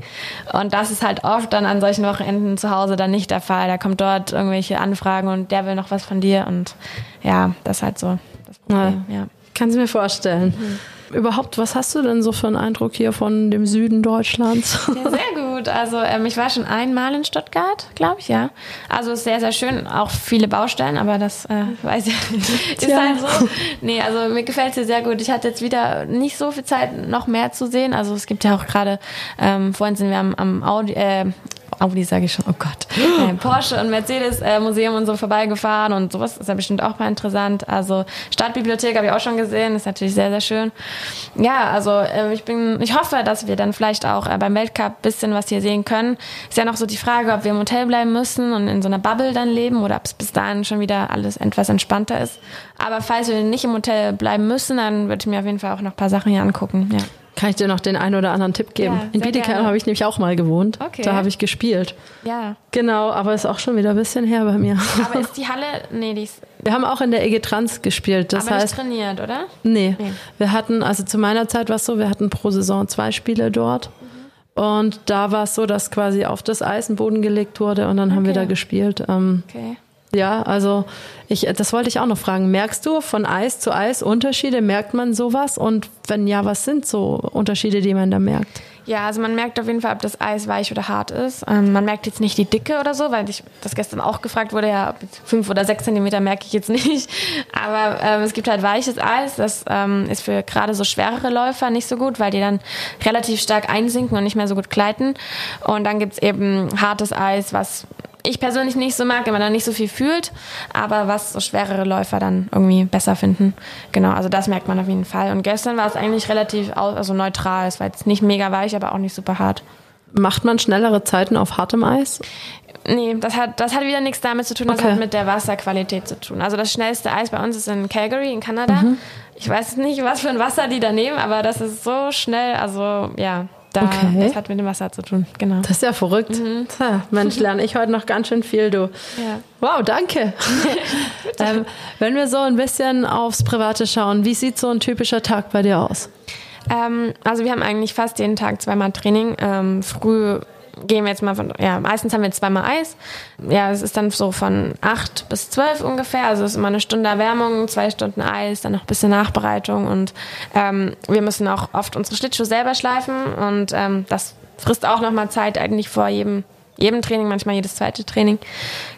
Und das ist halt oft dann an solchen Wochenenden zu Hause dann nicht der Fall. Da kommt dort irgendwelche Anfragen und der will noch was von dir und ja, das ist halt so das Problem. Ja. ja. Kannst du mir vorstellen. Mhm. Überhaupt, was hast du denn so für einen Eindruck hier von dem Süden Deutschlands? Ja, sehr gut. Also ähm, ich war schon einmal in Stuttgart, glaube ich, ja. Also ist sehr, sehr schön. Auch viele Baustellen, aber das äh, weiß ich ist ja. halt so. Nee, also mir gefällt es hier sehr gut. Ich hatte jetzt wieder nicht so viel Zeit, noch mehr zu sehen. Also es gibt ja auch gerade, ähm, vorhin sind wir am, am Audi, äh, Audi sage ich schon, oh Gott, äh, Porsche und Mercedes äh, Museum und so vorbeigefahren und sowas ist ja bestimmt auch mal interessant. Also Stadtbibliothek habe ich auch schon gesehen, ist natürlich sehr, sehr schön. Ja, also äh, ich bin, ich hoffe, dass wir dann vielleicht auch äh, beim Weltcup bisschen was hier sehen können. Ist ja noch so die Frage, ob wir im Hotel bleiben müssen und in so einer Bubble dann leben oder ob es bis dahin schon wieder alles etwas entspannter ist. Aber falls wir nicht im Hotel bleiben müssen, dann würde ich mir auf jeden Fall auch noch ein paar Sachen hier angucken. Ja. Kann ich dir noch den einen oder anderen Tipp geben? Ja, in Bietigheim habe ich nämlich auch mal gewohnt. Okay. Da habe ich gespielt. Ja. Genau, aber ist auch schon wieder ein bisschen her bei mir. Aber ist die Halle, nee, die ist. Wir haben auch in der EG Trans gespielt. Das aber heißt, nicht trainiert, oder? Nee. nee. Wir hatten, also zu meiner Zeit war es so, wir hatten pro Saison zwei Spiele dort. Mhm. Und da war es so, dass quasi auf das Eisenboden gelegt wurde und dann okay. haben wir da gespielt. Ähm, okay. Ja, also ich, das wollte ich auch noch fragen. Merkst du von Eis zu Eis Unterschiede? Merkt man sowas? Und wenn ja, was sind so Unterschiede, die man da merkt? Ja, also man merkt auf jeden Fall, ob das Eis weich oder hart ist. Ähm, man merkt jetzt nicht die Dicke oder so, weil ich das gestern auch gefragt wurde, ja, fünf oder sechs Zentimeter merke ich jetzt nicht. Aber ähm, es gibt halt weiches Eis, das ähm, ist für gerade so schwerere Läufer nicht so gut, weil die dann relativ stark einsinken und nicht mehr so gut gleiten. Und dann gibt's eben hartes Eis, was ich persönlich nicht so mag, wenn man da nicht so viel fühlt, aber was so schwerere Läufer dann irgendwie besser finden. Genau, also das merkt man auf jeden Fall. Und gestern war es eigentlich relativ also neutral. Es war jetzt nicht mega weich, aber auch nicht super hart. Macht man schnellere Zeiten auf hartem Eis? Nee, das hat, das hat wieder nichts damit zu tun, das Okay. hat mit der Wasserqualität zu tun. Also das schnellste Eis bei uns ist in Calgary in Kanada. Ich weiß nicht, was für ein Wasser die da nehmen, aber das ist so schnell, also ja, da, Okay. das hat mit dem Wasser zu tun, genau. Das ist ja verrückt. Tja, Mensch, lerne ich heute noch ganz schön viel, du. Ja. Wow, danke. ähm, wenn wir so ein bisschen aufs Private schauen, wie sieht so ein typischer Tag bei dir aus? Ähm, also wir haben eigentlich fast jeden Tag zweimal Training. Ähm, früh gehen wir jetzt mal von, ja, meistens haben wir zweimal Eis. Ja, es ist dann so von acht bis zwölf ungefähr. Also es ist immer eine Stunde Erwärmung, zwei Stunden Eis, dann noch ein bisschen Nachbereitung und ähm, wir müssen auch oft unsere Schlittschuhe selber schleifen und ähm, das frisst auch nochmal Zeit eigentlich vor jedem jedem Training, manchmal jedes zweite Training.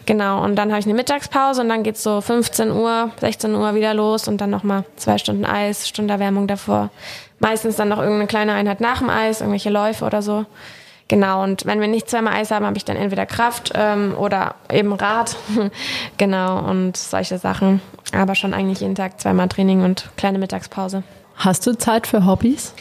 Genau, und dann habe ich eine Mittagspause und dann geht's so 15 Uhr, 16 Uhr wieder los und dann nochmal zwei Stunden Eis, Stunde Erwärmung davor. Meistens dann noch irgendeine kleine Einheit nach dem Eis, irgendwelche Läufe oder so. Genau, und wenn wir nicht zweimal Eis haben, habe ich dann entweder Kraft ähm, oder eben Rad. genau, und solche Sachen. Aber schon eigentlich jeden Tag zweimal Training und kleine Mittagspause. Hast du Zeit für Hobbys?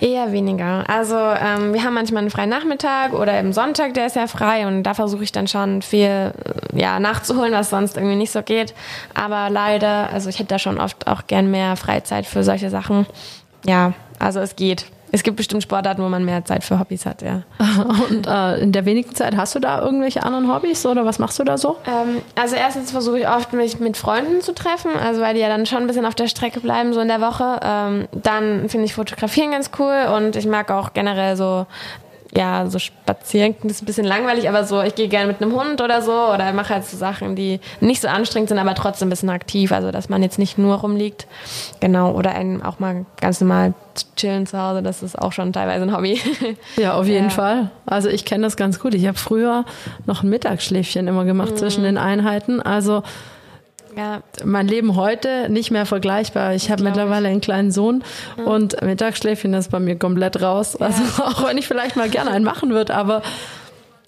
Eher weniger. Also ähm, wir haben manchmal einen freien Nachmittag oder eben Sonntag, der ist ja frei und da versuche ich dann schon viel äh, ja, nachzuholen, was sonst irgendwie nicht so geht. Aber leider, also ich hätte da schon oft auch gern mehr Freizeit für solche Sachen. Ja, also es geht. Es gibt bestimmt Sportarten, wo man mehr Zeit für Hobbys hat, ja. Und äh, in der wenigen Zeit hast du da irgendwelche anderen Hobbys oder was machst du da so? Ähm, also erstens versuche ich oft, mich mit Freunden zu treffen, also weil die ja dann schon ein bisschen auf der Strecke bleiben, so in der Woche. Ähm, dann finde ich Fotografieren ganz cool und ich mag auch generell so, ja, so spazieren, ist ein bisschen langweilig, aber so, ich gehe gerne mit einem Hund oder so oder mache halt so Sachen, die nicht so anstrengend sind, aber trotzdem ein bisschen aktiv, also dass man jetzt nicht nur rumliegt. Genau, oder einen auch mal ganz normal chillen zu Hause, das ist auch schon teilweise ein Hobby. Ja, auf jeden Ja. Fall. Also ich kenne das ganz gut. Ich habe früher noch ein Mittagsschläfchen immer gemacht zwischen den Einheiten. Also ja, mein Leben heute nicht mehr vergleichbar. Ich habe Glaub ich. mittlerweile einen kleinen Sohn und Mittagsschläfchen ist bei mir komplett raus. Also auch wenn ich vielleicht mal gerne einen machen würde, aber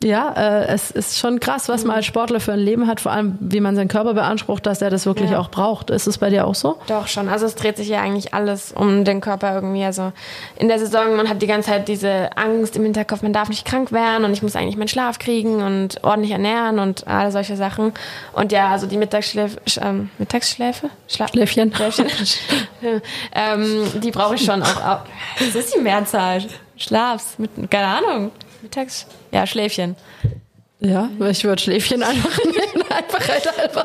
ja, äh, es ist schon krass, was man als Sportler für ein Leben hat, vor allem wie man seinen Körper beansprucht, dass er das wirklich Ja. auch braucht. Ist es bei dir auch so? Doch schon. Also es dreht sich ja eigentlich alles um den Körper irgendwie. Also in der Saison, man hat die ganze Zeit diese Angst im Hinterkopf, man darf nicht krank werden und ich muss eigentlich meinen Schlaf kriegen und ordentlich ernähren und all solche Sachen. Und ja, also die Mittagsschläfe, Sch- ähm, Mittagsschläfe? Schla Schläfchen. Schläfchen. ähm, die brauche ich schon auch. auch. Das ist die Mehrzahl. Schlafs. Mit, keine Ahnung. Mittags. Ja, Schläfchen. Ja, ich würde Schläfchen einfach nehmen. einfach halt einfach.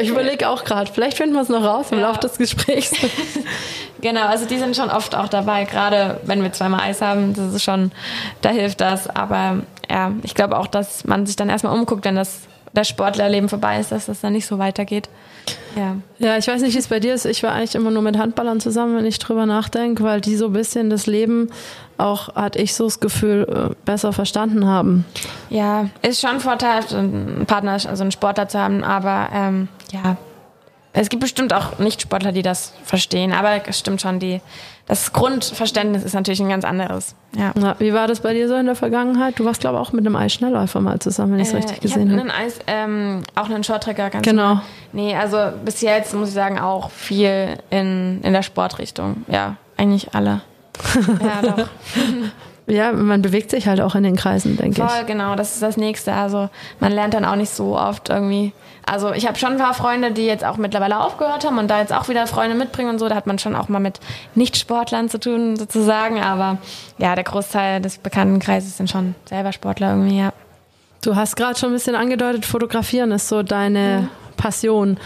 Ich, überlege auch gerade, vielleicht finden wir es noch raus im Ja. Laufe des Gesprächs. Genau, also die sind schon oft auch dabei, gerade wenn wir zweimal Eis haben, das ist schon, da hilft das. Aber ja, ich glaube auch, dass man sich dann erstmal umguckt, wenn das, das Sportlerleben vorbei ist, dass das dann nicht so weitergeht. Ja. Ja, ich weiß nicht, wie es bei dir ist. Ich war eigentlich immer nur mit Handballern zusammen, wenn ich drüber nachdenke, weil die so ein bisschen das Leben auch, hatte ich so das Gefühl, äh, besser verstanden haben. Ja, ist schon vorteilhaft, einen Partner, also einen Sportler zu haben, aber ähm, ja, es gibt bestimmt auch Nicht-Sportler, die das verstehen, aber es stimmt schon, die, das Grundverständnis ist natürlich ein ganz anderes. Ja. Na, wie war das bei dir so in der Vergangenheit? Du warst, glaube ich, auch mit einem Eisschnellläufer mal zusammen, wenn ich es richtig Äh, gesehen ich habe. Eis, ähm, auch einen Shorttracker ganz Genau. normal. Nee, also bis jetzt muss ich sagen auch viel in, in der Sportrichtung. Ja, eigentlich alle. ja, doch. Ja, man bewegt sich halt auch in den Kreisen, denke Voll, genau, das ist das Nächste. Also man lernt dann auch nicht so oft irgendwie. Also ich habe schon ein paar Freunde, die jetzt auch mittlerweile aufgehört haben und da jetzt auch wieder Freunde mitbringen und so. Da hat man schon auch mal mit Nicht-Sportlern zu tun, sozusagen. Aber ja, der Großteil des Bekanntenkreises sind schon selber Sportler irgendwie, ja. Du hast gerade schon ein bisschen angedeutet, fotografieren ist so deine Passion.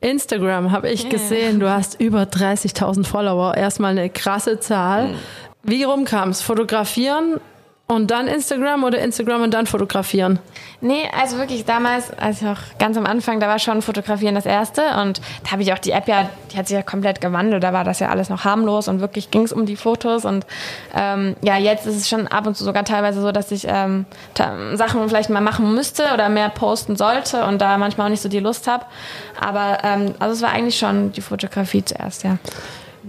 Instagram habe ich gesehen, du hast über 30.000 Follower. Erstmal eine krasse Zahl. Wie rum kam es? Fotografieren Und dann Instagram oder Instagram und dann fotografieren? Nee, also wirklich damals, als ich noch ganz am Anfang, da war schon Fotografieren das Erste und da habe ich auch die App ja, die hat sich ja komplett gewandelt, da war das ja alles noch harmlos und wirklich ging es um die Fotos und ähm, ja, jetzt ist es schon ab und zu sogar teilweise so, dass ich ähm, Sachen vielleicht mal machen müsste oder mehr posten sollte und da manchmal auch nicht so die Lust habe, aber ähm, also es war eigentlich schon die Fotografie zuerst, ja.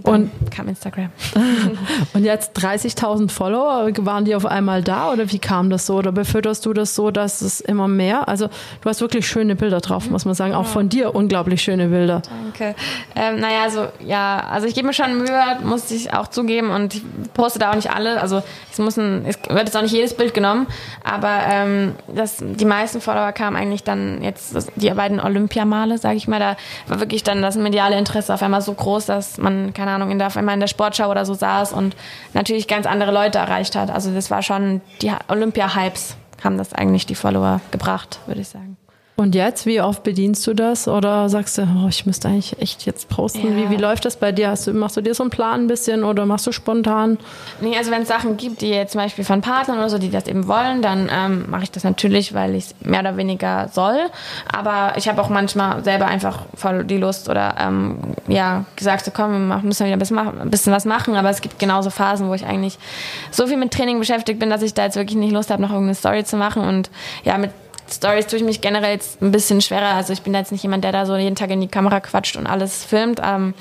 Und kam Instagram. und jetzt 30.000 Follower, waren die auf einmal da oder wie kam das so? Oder befütterst du das so, dass es immer mehr? Also du hast wirklich schöne Bilder drauf, muss man sagen. Auch von dir unglaublich schöne Bilder. Danke. Ähm, naja, also ja, also ich gebe mir schon Mühe, muss ich auch zugeben und ich poste da auch nicht alle. Also es muss ein, es wird jetzt auch nicht jedes Bild genommen, aber ähm, das, die meisten Follower kamen eigentlich dann jetzt die beiden Olympiamale, sage ich mal. Da war wirklich dann das mediale Interesse auf einmal so groß, dass man keine Ahnung, in der, man in der Sportschau oder so saß und natürlich ganz andere Leute erreicht hat. Also das war schon die Olympia-Hypes haben das eigentlich die Follower gebracht, würde ich sagen. Und jetzt, wie oft bedienst du das? Oder sagst du, oh, ich müsste eigentlich echt jetzt posten? Ja. Wie, wie läuft das bei dir? Hast du, machst du dir so einen Plan ein bisschen oder machst du spontan? Nee, also wenn es Sachen gibt, die jetzt zum Beispiel von Partnern oder so, die das eben wollen, dann ähm, mache ich das natürlich, weil ich es mehr oder weniger soll. Aber ich habe auch manchmal selber einfach voll die Lust oder ähm, ja, gesagt, so komm, wir müssen wieder ein bisschen, ein bisschen was machen. Aber es gibt genauso Phasen, wo ich eigentlich so viel mit Training beschäftigt bin, dass ich da jetzt wirklich nicht Lust habe, noch irgendeine Story zu machen. Und ja, mit Stories tue ich mich generell jetzt ein bisschen schwerer. Also ich bin jetzt nicht jemand, der da so jeden Tag in die Kamera quatscht und alles filmt. Ähm,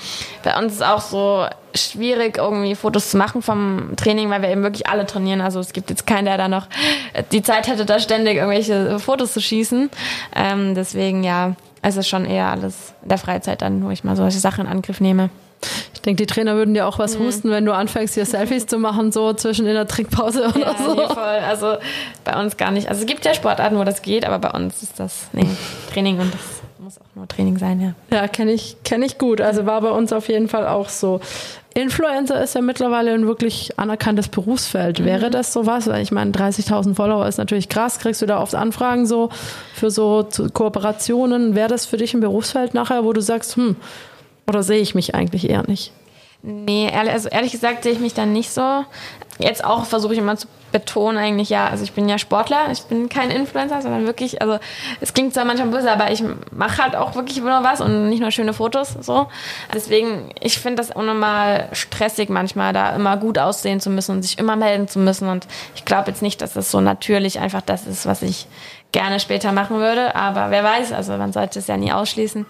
bei uns ist auch so schwierig, irgendwie Fotos zu machen vom Training, weil wir eben wirklich alle trainieren. Also es gibt jetzt keinen, der da noch die Zeit hätte, da ständig irgendwelche Fotos zu schießen. Ähm, deswegen ja, es ist schon eher alles in der Freizeit dann, wo ich mal solche Sachen in Angriff nehme. Ich denke, die Trainer würden dir auch was mhm. husten, wenn du anfängst, hier Selfies zu machen, so zwischen in der Trinkpause oder ja, so. Nee, voll. Also bei uns gar nicht. Also es gibt ja Sportarten, wo das geht, aber bei uns ist das nee, Training und das muss auch nur Training sein, ja. Ja, kenne ich, kenn ich gut. Also war bei uns auf jeden Fall auch so. Influencer ist ja mittlerweile ein wirklich anerkanntes Berufsfeld. Mhm. Wäre das sowas? Weil ich meine, 30.000 Follower ist natürlich krass. Kriegst du da oft Anfragen so für so Kooperationen? Wäre das für dich ein Berufsfeld nachher, wo du sagst, hm, oder sehe ich mich eigentlich eher nicht? Nee, ehrlich, also ehrlich gesagt sehe ich mich dann nicht so. Jetzt auch versuche ich immer zu betonen eigentlich, ja, also ich bin ja Sportler, ich bin kein Influencer, sondern wirklich, also es klingt zwar manchmal böse, aber ich mache halt auch wirklich nur was und nicht nur schöne Fotos so. Deswegen, ich finde das unnormal stressig manchmal, da immer gut aussehen zu müssen und sich immer melden zu müssen und ich glaube jetzt nicht, dass das so natürlich einfach das ist, was ich gerne später machen würde, aber wer weiß, also man sollte es ja nie ausschließen.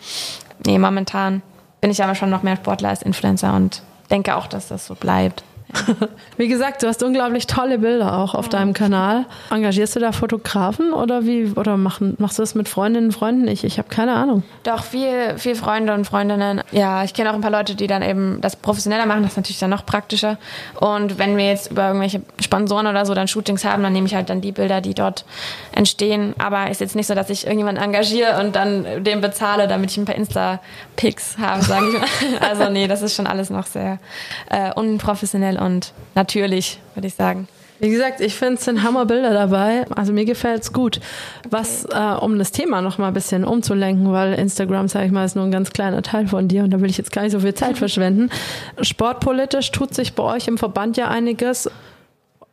Nee, momentan bin ich aber schon noch mehr Sportler als Influencer und denke auch, dass das so bleibt. Wie gesagt, du hast unglaublich tolle Bilder auch auf deinem Kanal. Engagierst du da Fotografen oder wie oder machen, machst du das mit Freundinnen und Freunden? Ich, ich habe keine Ahnung. Doch, viel, viel Freunde und Freundinnen. Ja, ich kenne auch ein paar Leute, die dann eben das professioneller machen. Das ist natürlich dann noch praktischer. Und wenn wir jetzt über irgendwelche Sponsoren oder so dann Shootings haben, dann nehme ich halt dann die Bilder, die dort entstehen. Aber ist jetzt nicht so, dass ich irgendjemanden engagiere und dann den bezahle, damit ich ein paar Insta-Pics habe, sage ich mal. Also nee, das ist schon alles noch sehr äh, unprofessionell und natürlich, würde ich sagen. Wie gesagt, ich finde es sind Hammerbilder dabei. Also mir gefällt es gut. Was, äh, um das Thema noch mal ein bisschen umzulenken, weil Instagram, sage ich mal, ist nur ein ganz kleiner Teil von dir und da will ich jetzt gar nicht so viel Zeit verschwenden. Sportpolitisch tut sich bei euch im Verband ja einiges.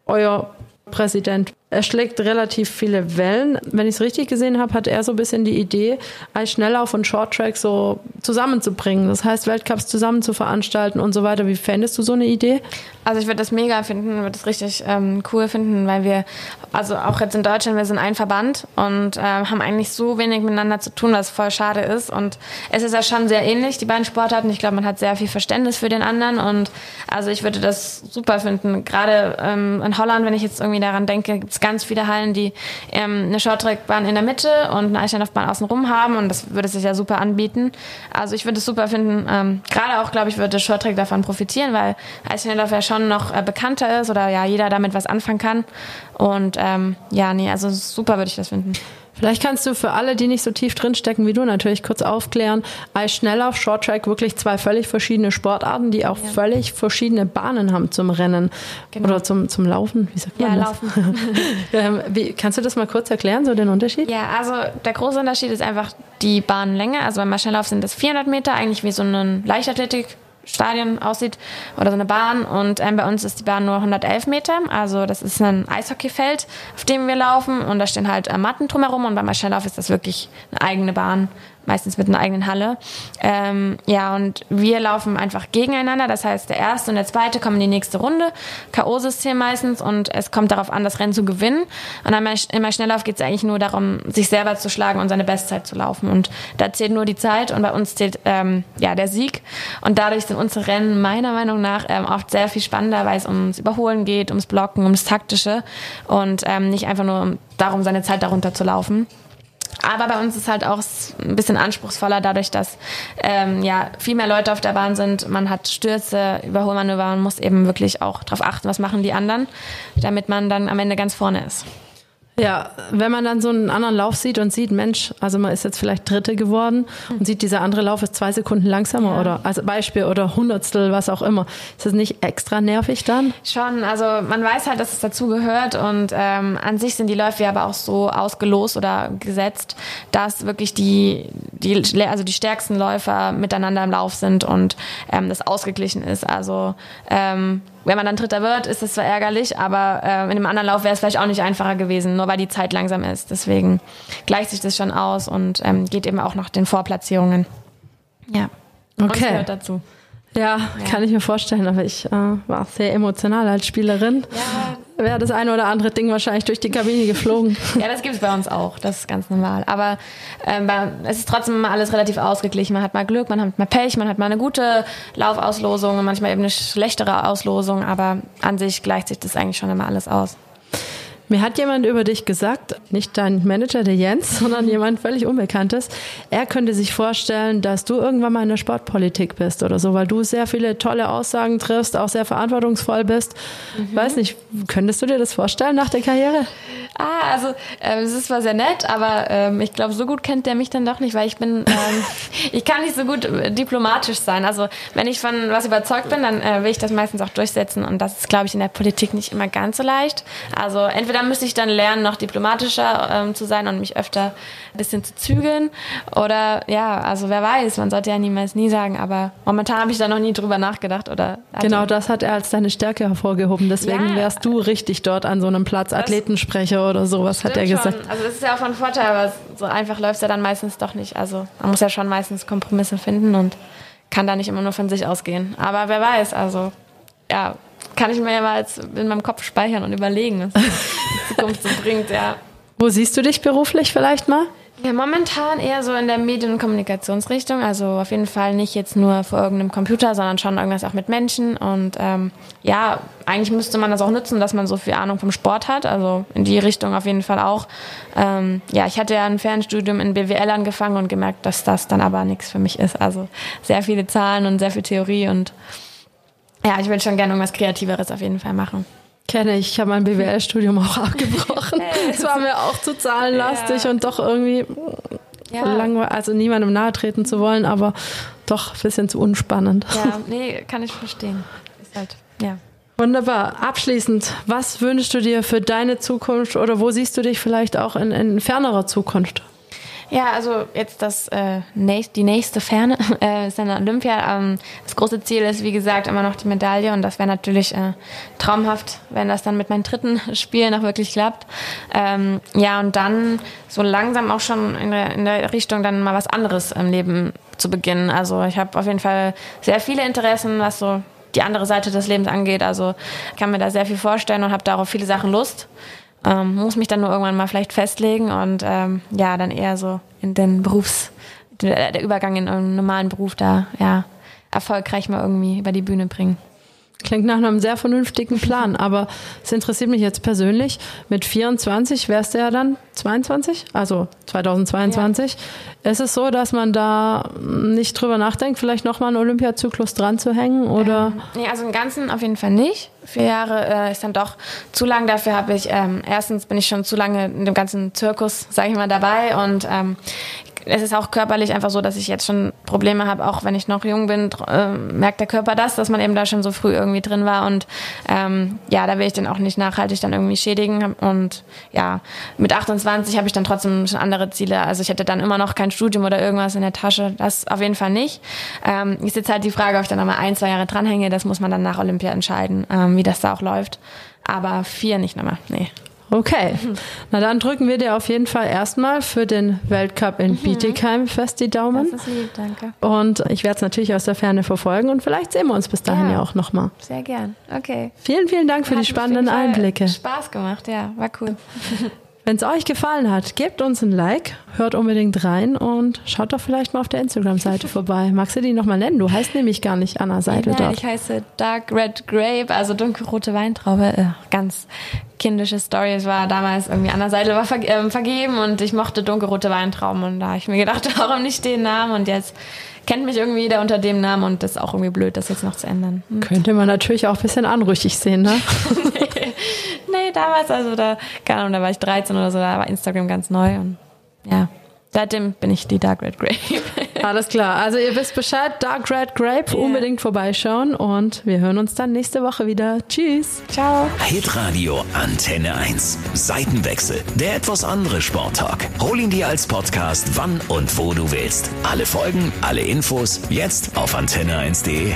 Euer Präsident. Er schlägt relativ viele Wellen. Wenn ich es richtig gesehen habe, hat er so ein bisschen die Idee, Eisschnelllauf und Shorttrack so zusammenzubringen. Das heißt, Weltcups zusammen zu veranstalten und so weiter. Wie fändest du so eine Idee? Also ich würde das mega finden, würde das richtig ähm, cool finden, weil wir, also auch jetzt in Deutschland, wir sind ein Verband und äh, haben eigentlich so wenig miteinander zu tun, was voll schade ist. Und es ist ja schon sehr ähnlich, die beiden Sportarten. Ich glaube, man hat sehr viel Verständnis für den anderen und also ich würde das super finden. Gerade ähm, in Holland, wenn ich jetzt irgendwie daran denke, gibt es ganz viele Hallen, die ähm, eine Shorttrackbahn in der Mitte und eine Eissteinlaufbahn außenrum haben und das würde sich ja super anbieten. Also ich würde es super finden. Ähm, gerade auch, glaube ich, würde Shorttrack davon profitieren, weil Eissteinlauf ja schon schon noch äh, bekannter ist oder ja jeder damit was anfangen kann. Und ähm, ja, nee, also super würde ich das finden. Vielleicht kannst du für alle, die nicht so tief drinstecken wie du, natürlich kurz aufklären. Eisschnelllauf, Shorttrack, wirklich zwei völlig verschiedene Sportarten, die auch ja. völlig verschiedene Bahnen haben zum Rennen genau. oder zum, zum Laufen. Wie sagt man ja, das? Laufen. Ähm, wie, kannst du das mal kurz erklären, so den Unterschied? Ja, also der große Unterschied ist einfach die Bahnlänge. Also beim Eisschnelllauf sind das 400 Meter, eigentlich wie so ein Leichtathletik Stadion aussieht oder so eine Bahn. Und ähm, bei uns ist die Bahn nur 111 Meter. Also das ist ein Eishockeyfeld, auf dem wir laufen. Und da stehen halt äh, Matten drumherum. Und beim Schnelllauf ist das wirklich eine eigene Bahn meistens mit einer eigenen Halle. Ähm, ja, und wir laufen einfach gegeneinander. Das heißt, der erste und der zweite kommen in die nächste Runde. K.O.-System meistens und es kommt darauf an, das Rennen zu gewinnen. Und dann immer Schnelllauf geht es eigentlich nur darum, sich selber zu schlagen und seine Bestzeit zu laufen. Und da zählt nur die Zeit und bei uns zählt ähm, ja der Sieg. Und dadurch sind unsere Rennen meiner Meinung nach ähm, oft sehr viel spannender, weil es ums Überholen geht, ums Blocken, ums Taktische und ähm, nicht einfach nur darum, seine Zeit darunter zu laufen. Aber bei uns ist halt auch ein bisschen anspruchsvoller, dadurch, dass ähm, ja viel mehr Leute auf der Bahn sind. Man hat Stürze, Überholmanöver, man muss eben wirklich auch darauf achten, was machen die anderen, damit man dann am Ende ganz vorne ist. Ja, wenn man dann so einen anderen Lauf sieht und sieht, Mensch, also man ist jetzt vielleicht Dritte geworden und sieht, dieser andere Lauf ist zwei Sekunden langsamer ja. oder als Beispiel oder Hundertstel, was auch immer. Ist das nicht extra nervig dann? Schon, also man weiß halt, dass es dazu gehört und ähm, an sich sind die Läufe aber auch so ausgelost oder gesetzt, dass wirklich die, die, also die stärksten Läufer miteinander im Lauf sind und ähm, das ausgeglichen ist. Also ähm, wenn man dann Dritter wird, ist es zwar ärgerlich, aber äh, in einem anderen Lauf wäre es vielleicht auch nicht einfacher gewesen, nur weil die Zeit langsam ist. Deswegen gleicht sich das schon aus und ähm, geht eben auch nach den Vorplatzierungen. Ja. Okay. gehört dazu. Ja, ja, kann ich mir vorstellen, aber ich äh, war sehr emotional als Spielerin. Ja. Wäre das eine oder andere Ding wahrscheinlich durch die Kabine geflogen. ja, das gibt es bei uns auch, das ist ganz normal. Aber ähm, es ist trotzdem immer alles relativ ausgeglichen. Man hat mal Glück, man hat mal Pech, man hat mal eine gute Laufauslosung und manchmal eben eine schlechtere Auslosung, aber an sich gleicht sich das eigentlich schon immer alles aus. Mir hat jemand über dich gesagt, nicht dein Manager, der Jens, sondern jemand völlig Unbekanntes. Er könnte sich vorstellen, dass du irgendwann mal in der Sportpolitik bist oder so, weil du sehr viele tolle Aussagen triffst, auch sehr verantwortungsvoll bist. Mhm. Weiß nicht, könntest du dir das vorstellen nach der Karriere? Ah, also äh, es ist zwar sehr nett, aber ähm, ich glaube, so gut kennt der mich dann doch nicht, weil ich bin, ähm, ich kann nicht so gut äh, diplomatisch sein. Also wenn ich von was überzeugt bin, dann äh, will ich das meistens auch durchsetzen und das ist, glaube ich, in der Politik nicht immer ganz so leicht. Also entweder müsste ich dann lernen, noch diplomatischer ähm, zu sein und mich öfter ein bisschen zu zügeln oder ja, also wer weiß, man sollte ja niemals nie sagen, aber momentan habe ich da noch nie drüber nachgedacht oder. Genau, das hat er als deine Stärke hervorgehoben. Deswegen ja, wärst du richtig dort an so einem Platz, Athletensprecher oder sowas, hat er gesagt. Schon. Also das ist ja auch von Vorteil, aber so einfach läuft es ja dann meistens doch nicht. Also man muss ja schon meistens Kompromisse finden und kann da nicht immer nur von sich ausgehen. Aber wer weiß, also ja, kann ich mir ja mal in meinem Kopf speichern und überlegen, was die Zukunft so bringt, ja. Wo siehst du dich beruflich vielleicht mal? Ja, momentan eher so in der Medien- und Kommunikationsrichtung. Also auf jeden Fall nicht jetzt nur vor irgendeinem Computer, sondern schon irgendwas auch mit Menschen. Und ähm, ja, eigentlich müsste man das auch nutzen, dass man so viel Ahnung vom Sport hat. Also in die Richtung auf jeden Fall auch. Ähm, ja, ich hatte ja ein Fernstudium in BWL angefangen und gemerkt, dass das dann aber nichts für mich ist. Also sehr viele Zahlen und sehr viel Theorie und ja, ich würde schon gerne irgendwas Kreativeres auf jeden Fall machen. Kenne ich. Ich habe mein BWL-Studium auch abgebrochen. Es war mir auch zu zahlenlastig ja. und doch irgendwie ja. langweilig, also niemandem nahe treten zu wollen, aber doch ein bisschen zu unspannend. Ja, nee, kann ich verstehen. Ist halt, ja. Wunderbar. Abschließend, was wünschst du dir für deine Zukunft oder wo siehst du dich vielleicht auch in, in fernerer Zukunft? Ja, also jetzt das äh, nächst, die nächste Ferne äh, ist dann Olympia. Ähm, das große Ziel ist, wie gesagt, immer noch die Medaille und das wäre natürlich äh, traumhaft, wenn das dann mit meinen dritten Spielen auch wirklich klappt. Ähm, ja, und dann so langsam auch schon in der, in der Richtung dann mal was anderes im Leben zu beginnen. Also ich habe auf jeden Fall sehr viele Interessen, was so die andere Seite des Lebens angeht. Also ich kann mir da sehr viel vorstellen und habe darauf viele Sachen Lust. Ähm, muss mich dann nur irgendwann mal vielleicht festlegen und ähm, ja, dann eher so in den Berufs, der, Übergang in einen normalen Beruf da, ja, erfolgreich mal irgendwie über die Bühne bringen. Klingt nach einem sehr vernünftigen Plan, aber es interessiert mich jetzt persönlich. Mit 24 wärst du ja dann 22, also 2022. Ja. Ist es so, dass man da nicht drüber nachdenkt, vielleicht nochmal einen Olympiazyklus dran zu hängen? Oder? Ähm, nee, also im Ganzen auf jeden Fall nicht. Vier Jahre äh, ist dann doch zu lang. Dafür habe ich, ähm, erstens bin ich schon zu lange in dem ganzen Zirkus, sage ich mal, dabei und ähm, es ist auch körperlich einfach so, dass ich jetzt schon Probleme habe, auch wenn ich noch jung bin, äh, merkt der Körper das, dass man eben da schon so früh irgendwie drin war und ähm, ja, da will ich den auch nicht nachhaltig dann irgendwie schädigen und ja, mit 28 habe ich dann trotzdem schon andere Ziele, also ich hätte dann immer noch kein Studium oder irgendwas in der Tasche, das auf jeden Fall nicht. Ähm, ist jetzt halt die Frage, ob ich dann nochmal ein, zwei Jahre dranhänge, das muss man dann nach Olympia entscheiden, ähm, wie das da auch läuft, aber vier nicht nochmal, nee. Okay, na dann drücken wir dir auf jeden Fall erstmal für den Weltcup in mhm. Bietigheim fest die Daumen. Das ist lieb, danke. Und ich werde es natürlich aus der Ferne verfolgen und vielleicht sehen wir uns bis dahin ja, ja auch nochmal. Sehr gern, okay. Vielen, vielen Dank für Hat die spannenden Einblicke. Spaß gemacht, ja, war cool. Wenn es euch gefallen hat, gebt uns ein Like, hört unbedingt rein und schaut doch vielleicht mal auf der Instagram-Seite vorbei. Magst du die nochmal nennen? Du heißt nämlich gar nicht Anna Seidel Nein, dort. ich heiße Dark Red Grape, also dunkelrote Weintraube. Äh, ganz kindische Story. Es war damals irgendwie Anna Seidel war äh, vergeben und ich mochte dunkelrote Weintrauben und da habe ich mir gedacht, warum nicht den Namen und jetzt kennt mich irgendwie jeder unter dem Namen und das ist auch irgendwie blöd, das jetzt noch zu ändern. Hm. Könnte man natürlich auch ein bisschen anrüchig sehen, ne? nee, nee, damals, also da, keine Ahnung, da war ich 13 oder so, da war Instagram ganz neu und ja. Seitdem bin ich die Dark Red Grape. Alles klar. Also ihr wisst Bescheid, Dark Red Grape, yeah. unbedingt vorbeischauen und wir hören uns dann nächste Woche wieder. Tschüss. Ciao. Hitradio Antenne 1. Seitenwechsel. Der etwas andere Sporttalk. Hol ihn dir als Podcast, wann und wo du willst. Alle Folgen, alle Infos, jetzt auf antenne1.de.